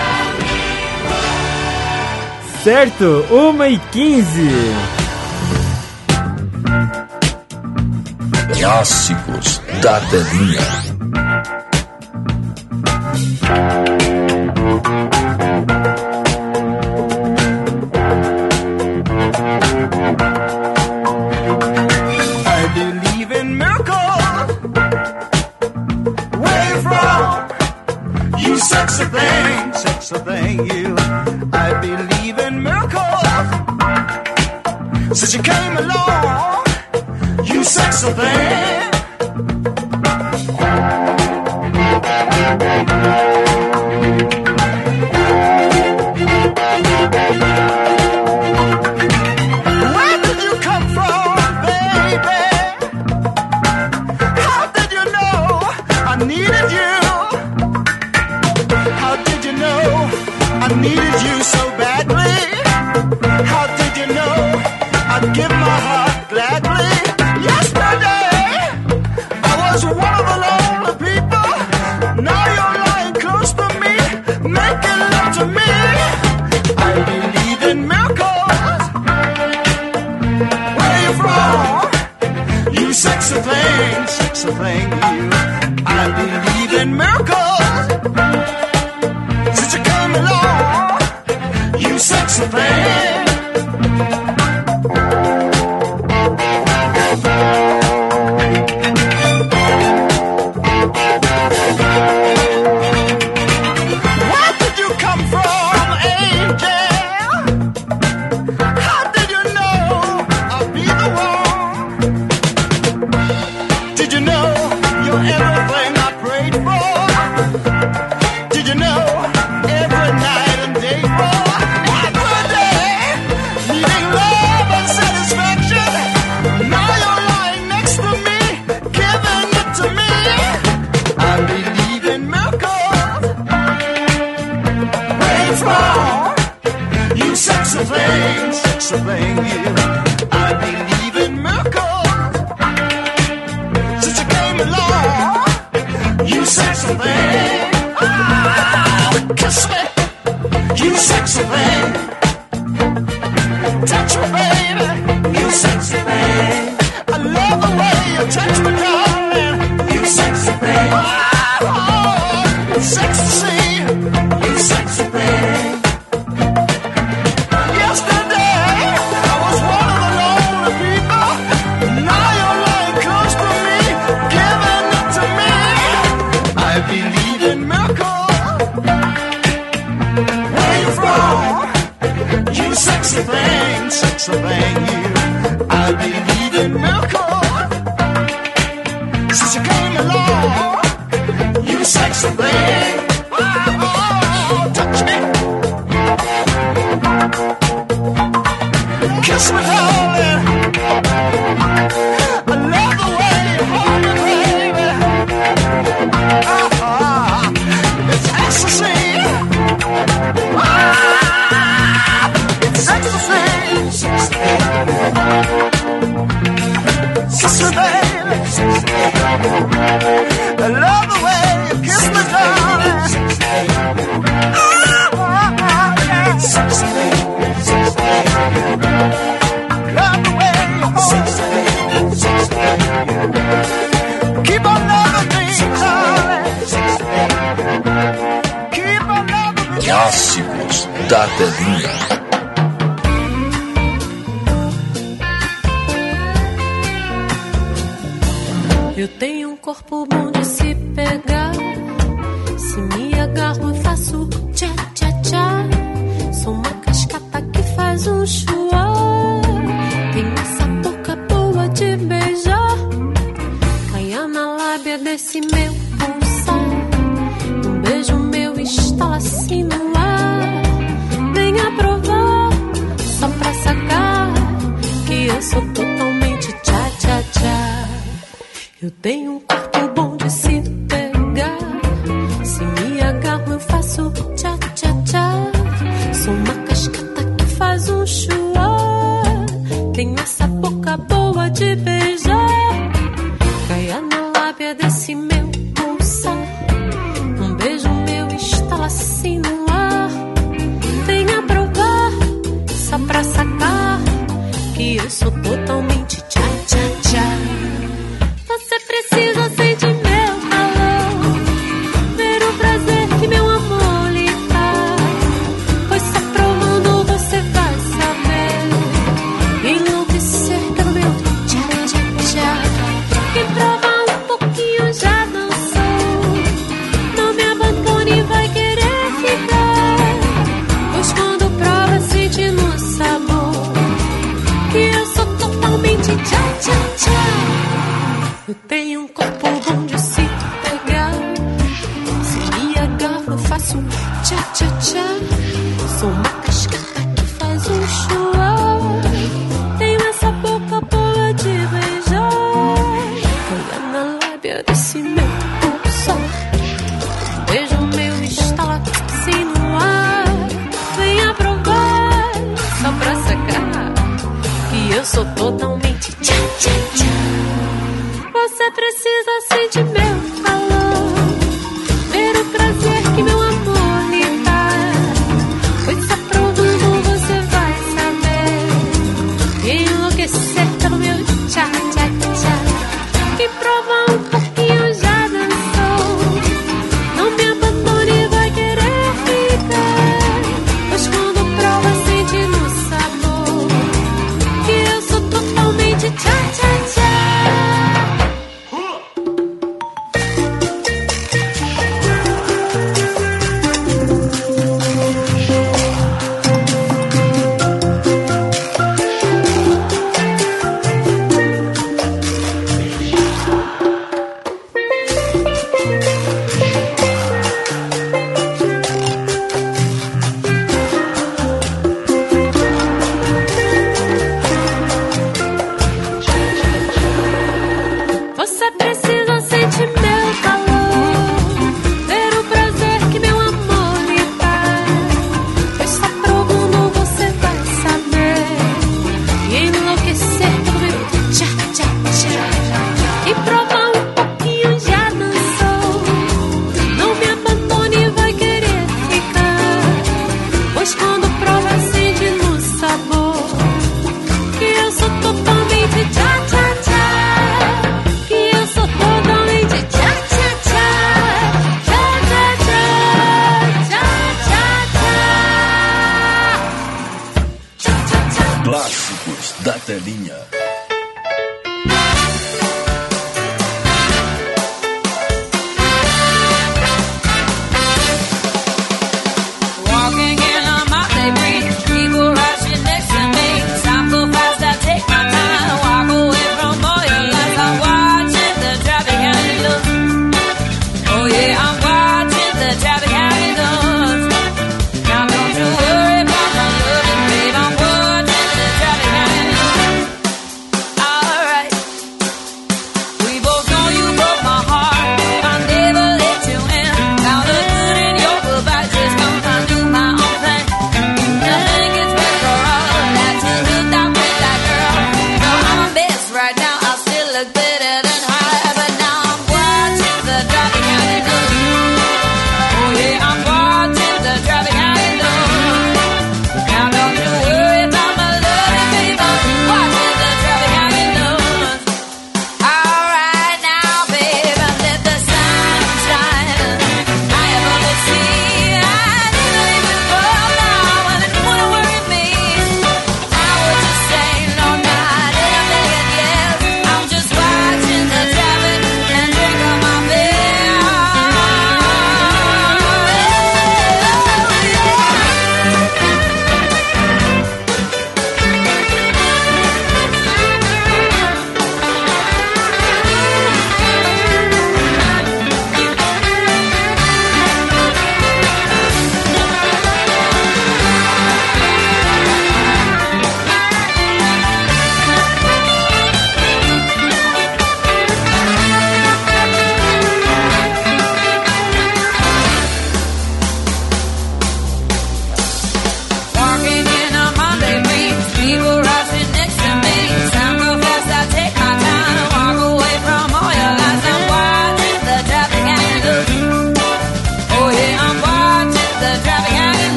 Certo? 1 e 15. Clássicos da telinha.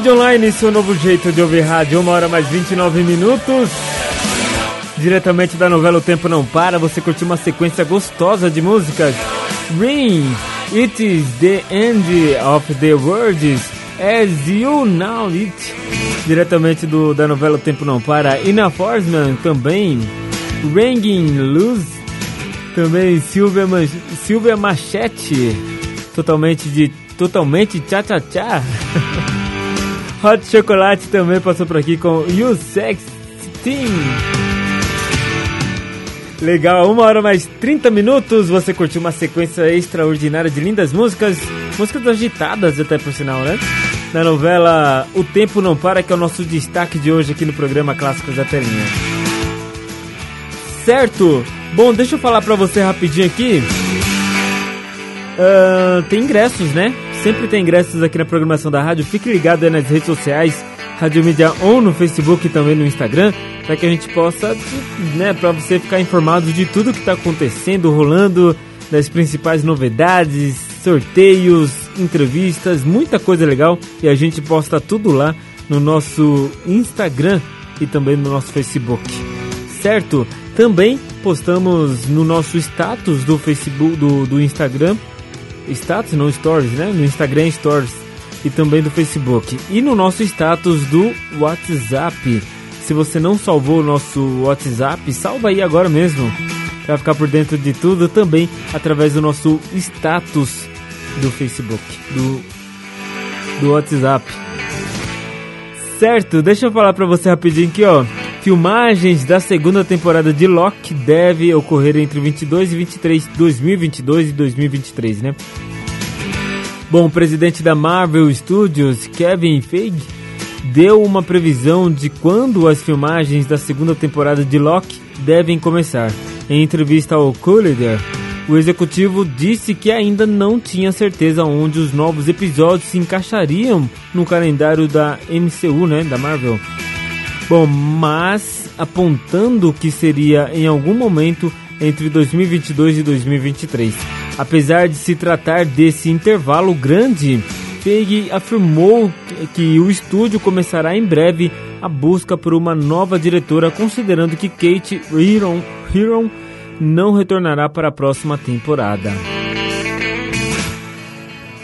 Rede Online, seu novo jeito de ouvir rádio, uma hora mais 29 minutos. Diretamente da novela O Tempo Não Para, você curtiu uma sequência gostosa de músicas. Ring, It is the End of the Words, As You Know It. Diretamente do, da novela O Tempo Não Para. Ina Forsman também. Ringing Luz. Também Silvia, Man Silvia Machete. Totalmente de. Totalmente tchá tchá tchá. Hot Chocolate também passou por aqui com You Sex Team. Legal, uma hora mais 30 minutos. Você curtiu uma sequência extraordinária de lindas músicas, músicas agitadas até por sinal, né? Na novela O Tempo Não Para, que é o nosso destaque de hoje aqui no programa Clássicos da Telinha. Certo? Bom, deixa eu falar pra você rapidinho aqui. Uh, tem ingressos, né? Sempre tem ingressos aqui na programação da rádio. Fique ligado aí nas redes sociais, Rádio Mídia ou no Facebook e também no Instagram, para que a gente possa, né, para você ficar informado de tudo que está acontecendo, rolando, das principais novidades, sorteios, entrevistas, muita coisa legal e a gente posta tudo lá no nosso Instagram e também no nosso Facebook. Certo? Também postamos no nosso status do Facebook do, do Instagram status não stories, né? No Instagram Stories e também do Facebook e no nosso status do WhatsApp. Se você não salvou o nosso WhatsApp, salva aí agora mesmo para ficar por dentro de tudo também através do nosso status do Facebook, do do WhatsApp. Certo, deixa eu falar para você rapidinho aqui, ó. Filmagens da segunda temporada de Loki deve ocorrer entre 22 e 23, 2022 e 2023, né? Bom, o presidente da Marvel Studios, Kevin Feige, deu uma previsão de quando as filmagens da segunda temporada de Loki devem começar. Em entrevista ao Collider, o executivo disse que ainda não tinha certeza onde os novos episódios se encaixariam no calendário da MCU, né, da Marvel. Bom, mas apontando que seria em algum momento entre 2022 e 2023. Apesar de se tratar desse intervalo grande, Feige afirmou que o estúdio começará em breve a busca por uma nova diretora, considerando que Kate Heron, Heron não retornará para a próxima temporada.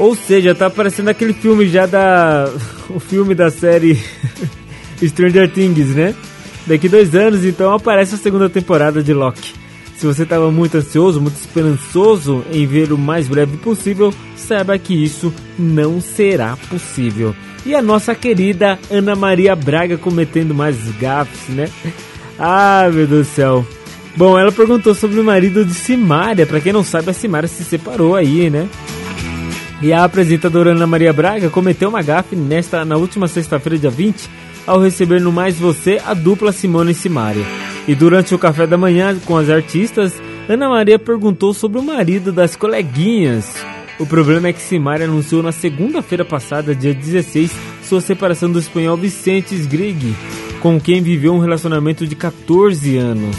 Ou seja, tá parecendo aquele filme já da. *laughs* O filme da série *laughs* Stranger Things, né? Daqui dois anos, então, aparece a segunda temporada de Loki. Se você estava muito ansioso, muito esperançoso em ver o mais breve possível, saiba que isso não será possível. E a nossa querida Ana Maria Braga cometendo mais gafes, né? *laughs* Ah, meu Deus do céu. Bom, ela perguntou sobre o marido de Simária. Para quem não sabe, a Simária se separou aí, né? E a apresentadora Ana Maria Braga cometeu uma gafe nesta na última sexta-feira, dia 20, ao receber no Mais Você a dupla Simone e Simária. E durante o café da manhã com as artistas, Ana Maria perguntou sobre o marido das coleguinhas. O problema é que Simária anunciou na segunda-feira passada, dia 16, sua separação do espanhol Vicente Sgrig, com quem viveu um relacionamento de 14 anos.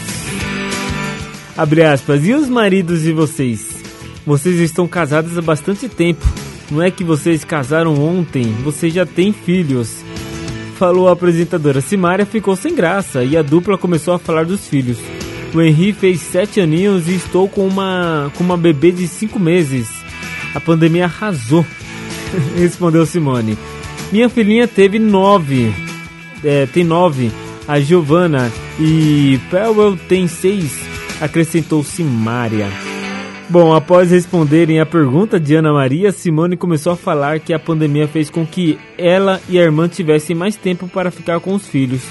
Abre aspas. E os maridos de vocês? Vocês estão casados há bastante tempo. Não é que vocês casaram ontem, vocês já têm filhos. Falou a apresentadora. Simária ficou sem graça e a dupla começou a falar dos filhos. O Henri fez sete aninhos e estou com uma, com uma bebê de cinco meses. A pandemia arrasou, *laughs* respondeu Simone. Minha filhinha teve nove. É, tem nove. A Giovana e Powell tem seis acrescentou Simária. Bom, após responderem a pergunta de Ana Maria, Simone começou a falar que a pandemia fez com que ela e a irmã tivessem mais tempo para ficar com os filhos.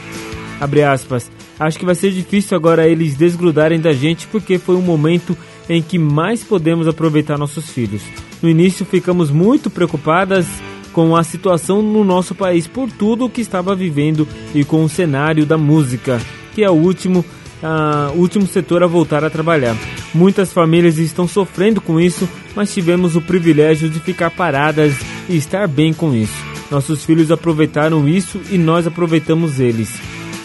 Abre aspas. Acho que vai ser difícil agora eles desgrudarem da gente porque foi um momento em que mais podemos aproveitar nossos filhos. No início ficamos muito preocupadas com a situação no nosso país por tudo o que estava vivendo e com o cenário da música, que é o último uh, último setor a voltar a trabalhar. Muitas famílias estão sofrendo com isso, mas tivemos o privilégio de ficar paradas e estar bem com isso. Nossos filhos aproveitaram isso e nós aproveitamos eles.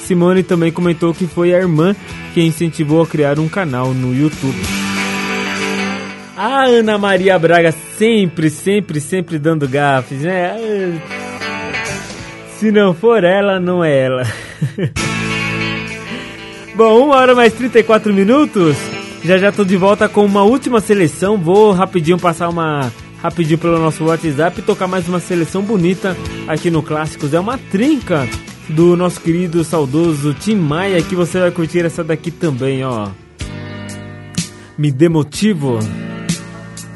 Simone também comentou que foi a irmã que incentivou a criar um canal no YouTube. A Ana Maria Braga sempre, sempre, sempre dando gafes, né? Se não for ela, não é ela. *laughs* Bom, uma hora mais 34 minutos. Já já tô de volta com uma última seleção. Vou rapidinho passar uma rapidinho pelo nosso WhatsApp e tocar mais uma seleção bonita aqui no Clássicos. É uma trinca do nosso querido saudoso Tim Maia que você vai curtir essa daqui também, ó. Me dê motivo.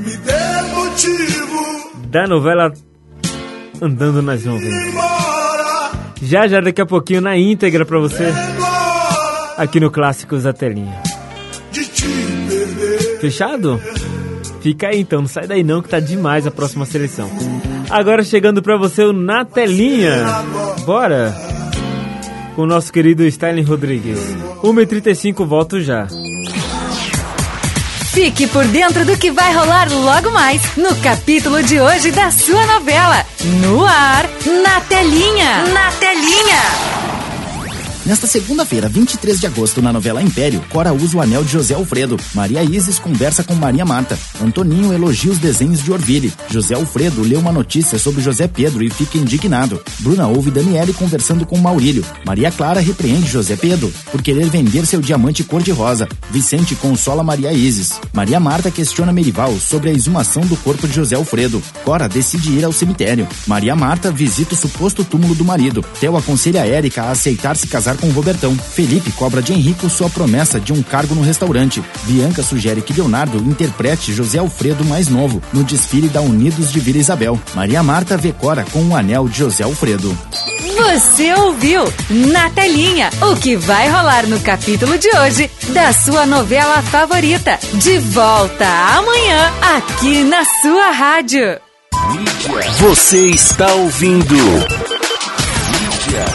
Me dê motivo. Da novela Andando nas Nuvens. Já já daqui a pouquinho na íntegra pra você aqui no Clássicos da Telinha. Fechado? Fica aí então, não sai daí não que tá demais a próxima seleção. Agora chegando pra você o Na Telinha. Bora! Com o nosso querido Styling Rodrigues. 1h35, volto já. Fique por dentro do que vai rolar logo mais no capítulo de hoje da sua novela. No ar, na telinha. Na telinha. Nesta segunda-feira, 23 de agosto, na novela Império, Cora usa o anel de José Alfredo. Maria Isis conversa com Maria Marta. Antoninho elogia os desenhos de Orville. José Alfredo lê uma notícia sobre José Pedro e fica indignado. Bruna ouve Daniele conversando com Maurílio. Maria Clara repreende José Pedro por querer vender seu diamante cor-de-rosa. Vicente consola Maria Isis. Maria Marta questiona Merival sobre a exumação do corpo de José Alfredo. Cora decide ir ao cemitério. Maria Marta visita o suposto túmulo do marido. Theo aconselha Érica a aceitar se casar com o Robertão. Felipe cobra de Henrico sua promessa de um cargo no restaurante. Bianca sugere que Leonardo interprete José Alfredo mais novo no desfile da Unidos de Vila Isabel. Maria Marta vê Cora com o anel de José Alfredo. Você ouviu na telinha o que vai rolar no capítulo de hoje da sua novela favorita. De volta amanhã aqui na sua rádio. Você está ouvindo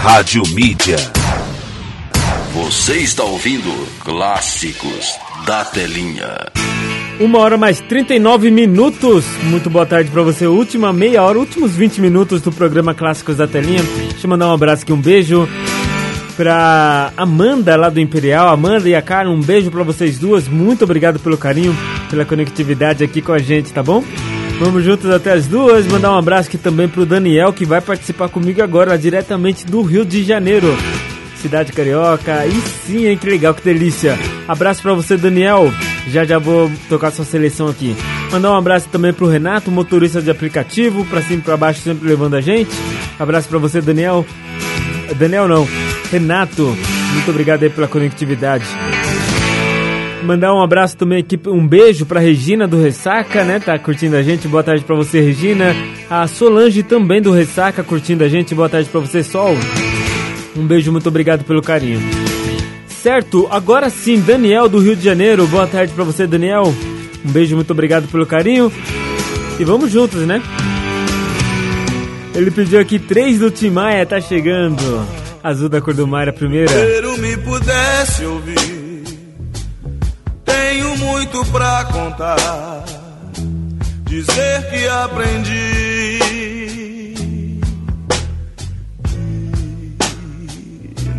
Rádio Mídia. Você está ouvindo Clássicos da Telinha. Uma hora mais 39 minutos. Muito boa tarde para você. Última meia hora, últimos 20 minutos do programa Clássicos da Telinha. Deixa eu mandar um abraço aqui, um beijo pra Amanda lá do Imperial. Amanda e a Cara, um beijo para vocês duas. Muito obrigado pelo carinho, pela conectividade aqui com a gente, tá bom? Vamos juntos até as duas. Mandar um abraço aqui também pro Daniel, que vai participar comigo agora, diretamente do Rio de Janeiro. Cidade Carioca. E sim, hein? Que legal, que delícia. Abraço para você, Daniel. Já já vou tocar sua seleção aqui. Mandar um abraço também pro Renato, motorista de aplicativo, pra cima e pra baixo, sempre levando a gente. Abraço para você, Daniel. Daniel não, Renato. Muito obrigado aí pela conectividade. Mandar um abraço também aqui, um beijo pra Regina do Ressaca, né? Tá curtindo a gente. Boa tarde pra você, Regina. A Solange também do Ressaca curtindo a gente. Boa tarde pra você, Sol. Um beijo, muito obrigado pelo carinho. Certo, agora sim, Daniel do Rio de Janeiro. Boa tarde pra você, Daniel. Um beijo, muito obrigado pelo carinho. E vamos juntos, né? Ele pediu aqui três do Tim Maia, tá chegando. Azul da cor do mar, a primeira. Primeiro me pudesse ouvir. Tenho muito pra contar. Dizer que aprendi.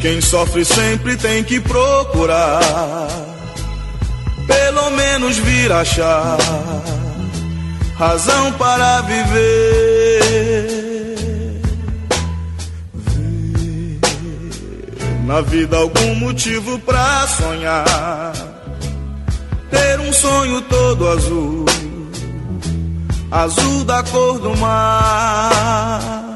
Quem sofre sempre tem que procurar, pelo menos vir achar razão para viver. Ver na vida algum motivo pra sonhar, ter um sonho todo azul, azul da cor do mar.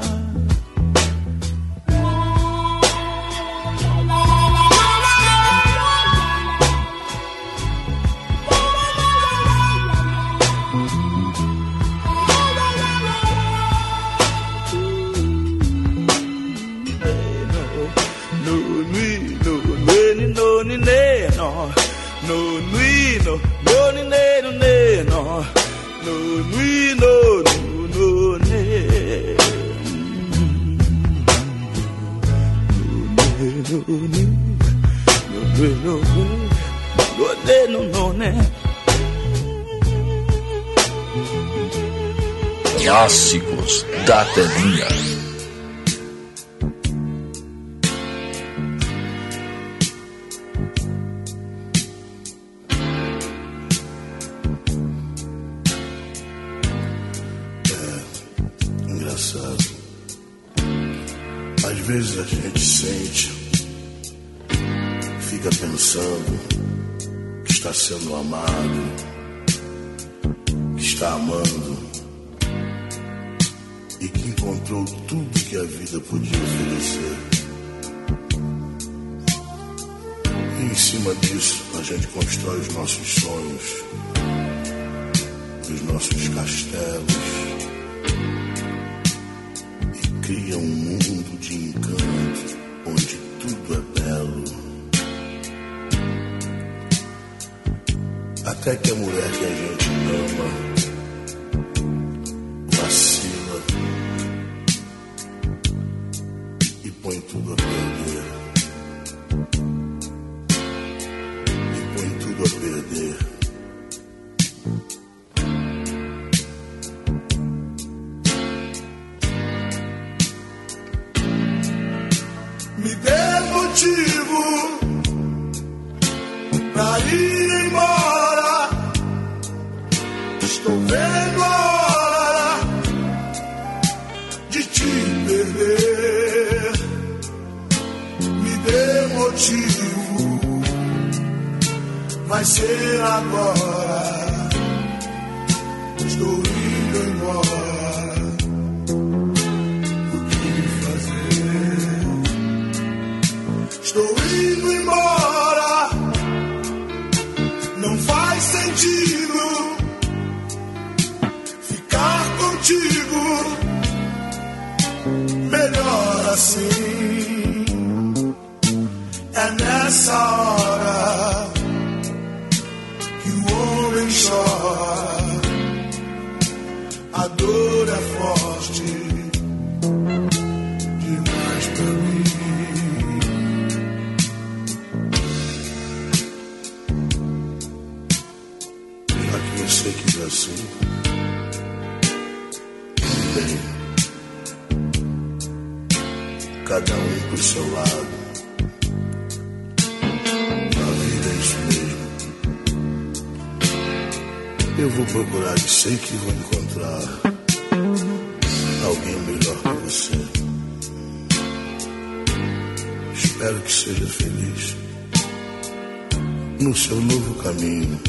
no seu novo caminho.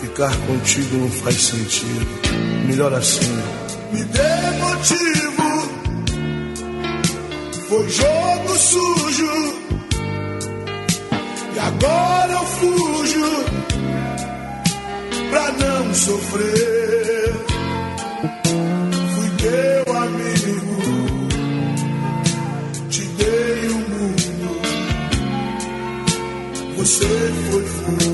Ficar contigo não faz sentido, melhor assim. Me dê motivo, foi jogo sujo, e agora eu fujo pra não sofrer. self-fulfilled.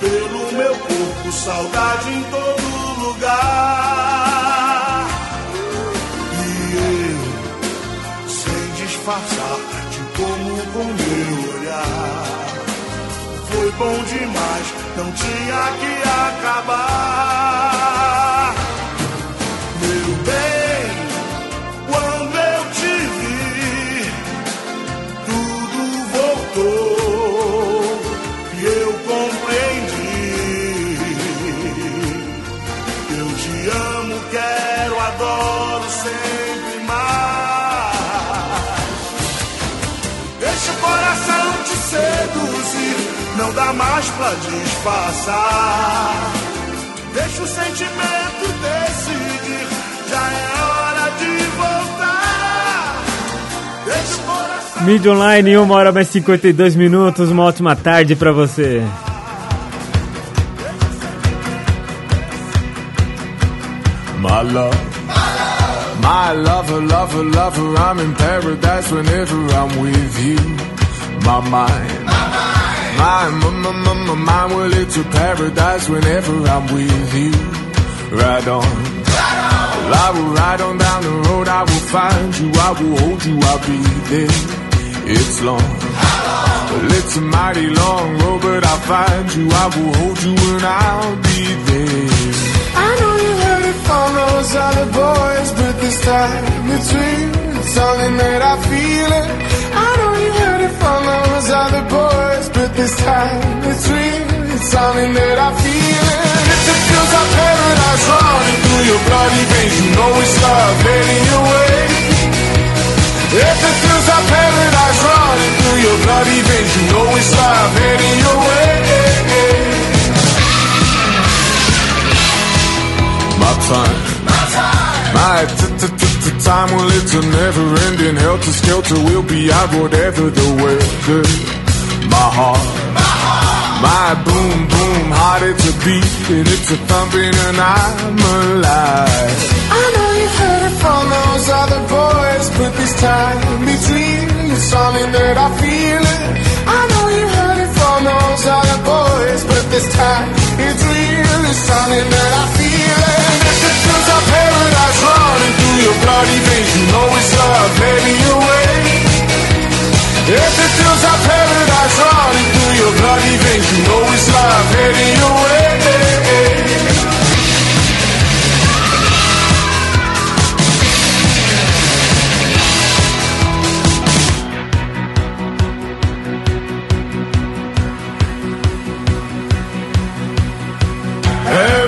Pelo meu corpo, saudade em todo lugar. E eu, sem disfarçar, te como com meu olhar. Foi bom demais, não tinha que acabar. Dá mais pra disfarçar. Deixa o sentimento decidir, já é hora de voltar. Deixa o coração. Mídia Online, 1 hora mais 52 minutos. Uma ótima tarde pra você. My love. My lover, lover, lover, I'm in paradise whenever I'm with you. My mind. My, my, my, my, my mind, well, it's a paradise whenever I'm with you. Ride on. Well, I will ride on down the road, I will find you, I will hold you, I'll be there. It's long. Well, it's a mighty long road, but I'll find you, I will hold you, and I'll be there. I know you heard it from those other boys, but this time it's real. Something that I feel it. I know you heard it from those other boys, but this time it's real. It's something that I feel it. If it feels like paradise running through your bloody veins, you know it's love heading your way. If it feels like paradise running through your bloody veins, you know it's love heading your way. My time, my t- t- t- t- time, well, it's a never ending helter skelter. We'll be out whatever the weather. My heart, my boom boom heart, it's a beat and it's a thumping, and I'm alive. I know you've heard it from those other boys, but this time between it's something that I feel it. I know you heard from those other boys, but this time it's real. Something that I feel And If it feels like paradise running through your bloody veins, you know it's love heading your way. If it feels like paradise running through your bloody veins, you know it's love heading your way.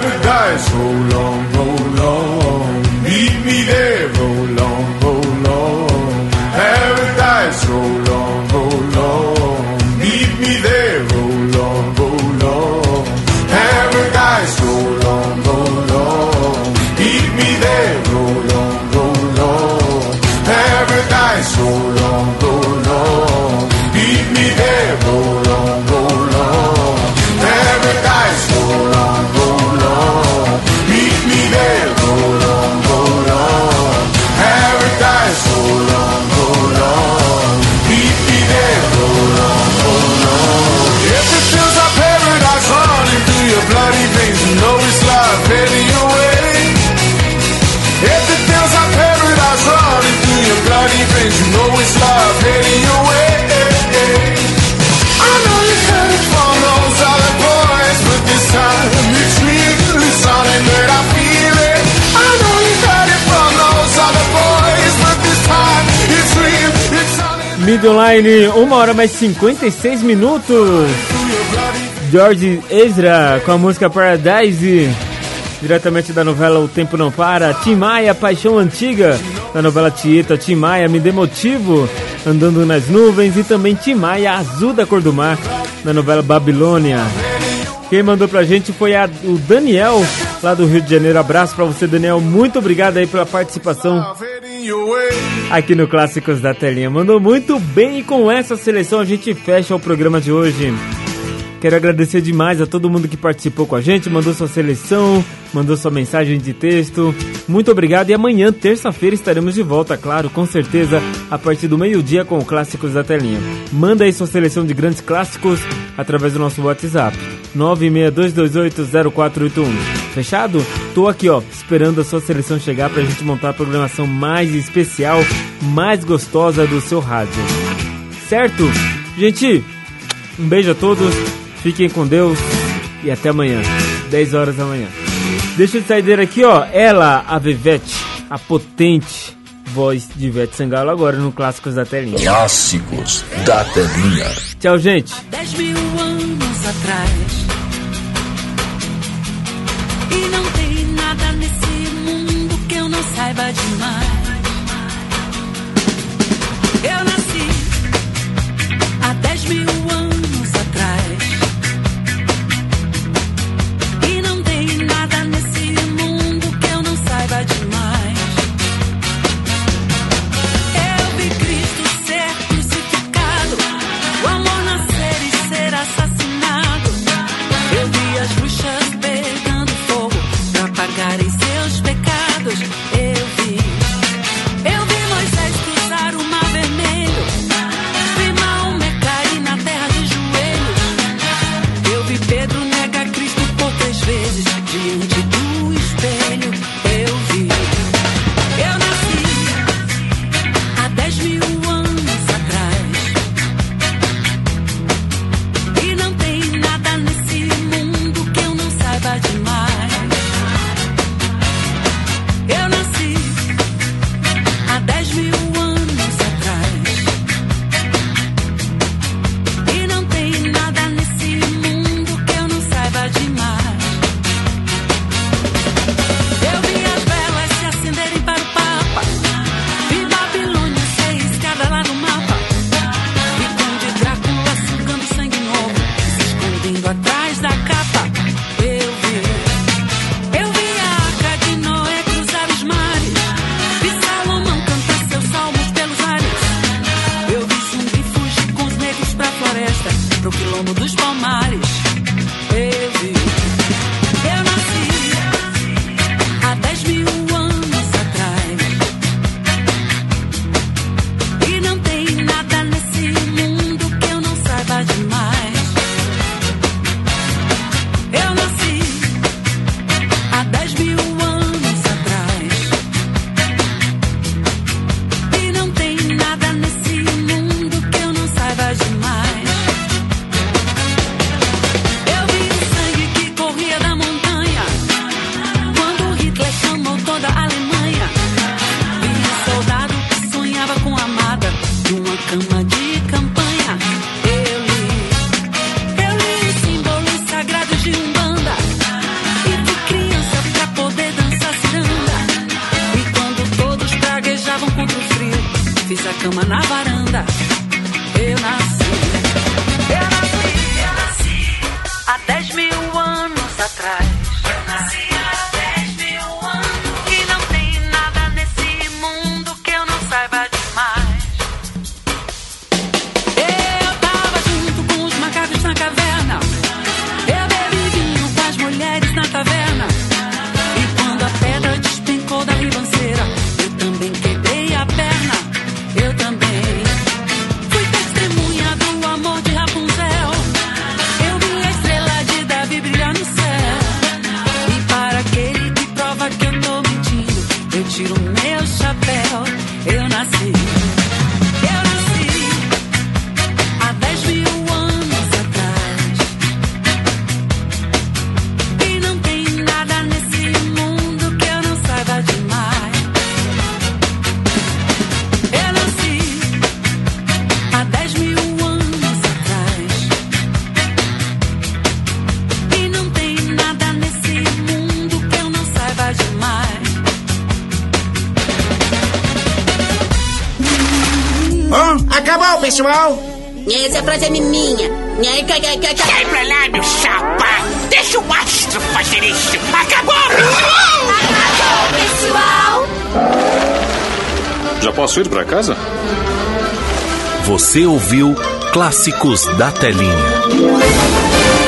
Paradise, roll on, roll something Midline, 1 hora mais 56 minutos. George Ezra com a música Paradise, diretamente da novela O Tempo Não Para. Tim Maia, Paixão Antiga, da novela Tieta. Tim Maia, Me Motivo, Andando nas Nuvens. E também Tim Maia, Azul da Cor do Mar, da novela Babilônia. Quem mandou pra gente foi a- o Daniel, lá do Rio de Janeiro. Abraço pra você, Daniel. Muito obrigado aí pela participação aqui no Clássicos da Telinha. Mandou muito bem e com essa seleção a gente fecha o programa de hoje. Quero agradecer demais a todo mundo que participou com a gente, mandou sua seleção, mandou sua mensagem de texto. Muito obrigado e amanhã, terça-feira, estaremos de volta, claro, com certeza, a partir do meio-dia com o Clássicos da Telinha. Manda aí sua seleção de grandes clássicos através do nosso WhatsApp, 962280481. Fechado? Tô aqui, ó, esperando a sua seleção chegar pra gente montar a programação mais especial, mais gostosa do seu rádio. Certo? Gente, um beijo a todos, fiquem com Deus e até amanhã, 10 horas da manhã. Deixa eu sair aqui, ó, ela, a Vivete, a potente voz de Ivete Sangalo agora no Clássicos da Telinha. Clássicos da Telinha. Tchau, gente. Dez mil anos atrás. E não tem nada nesse mundo que eu não saiba demais. ouviu Clássicos da Telinha.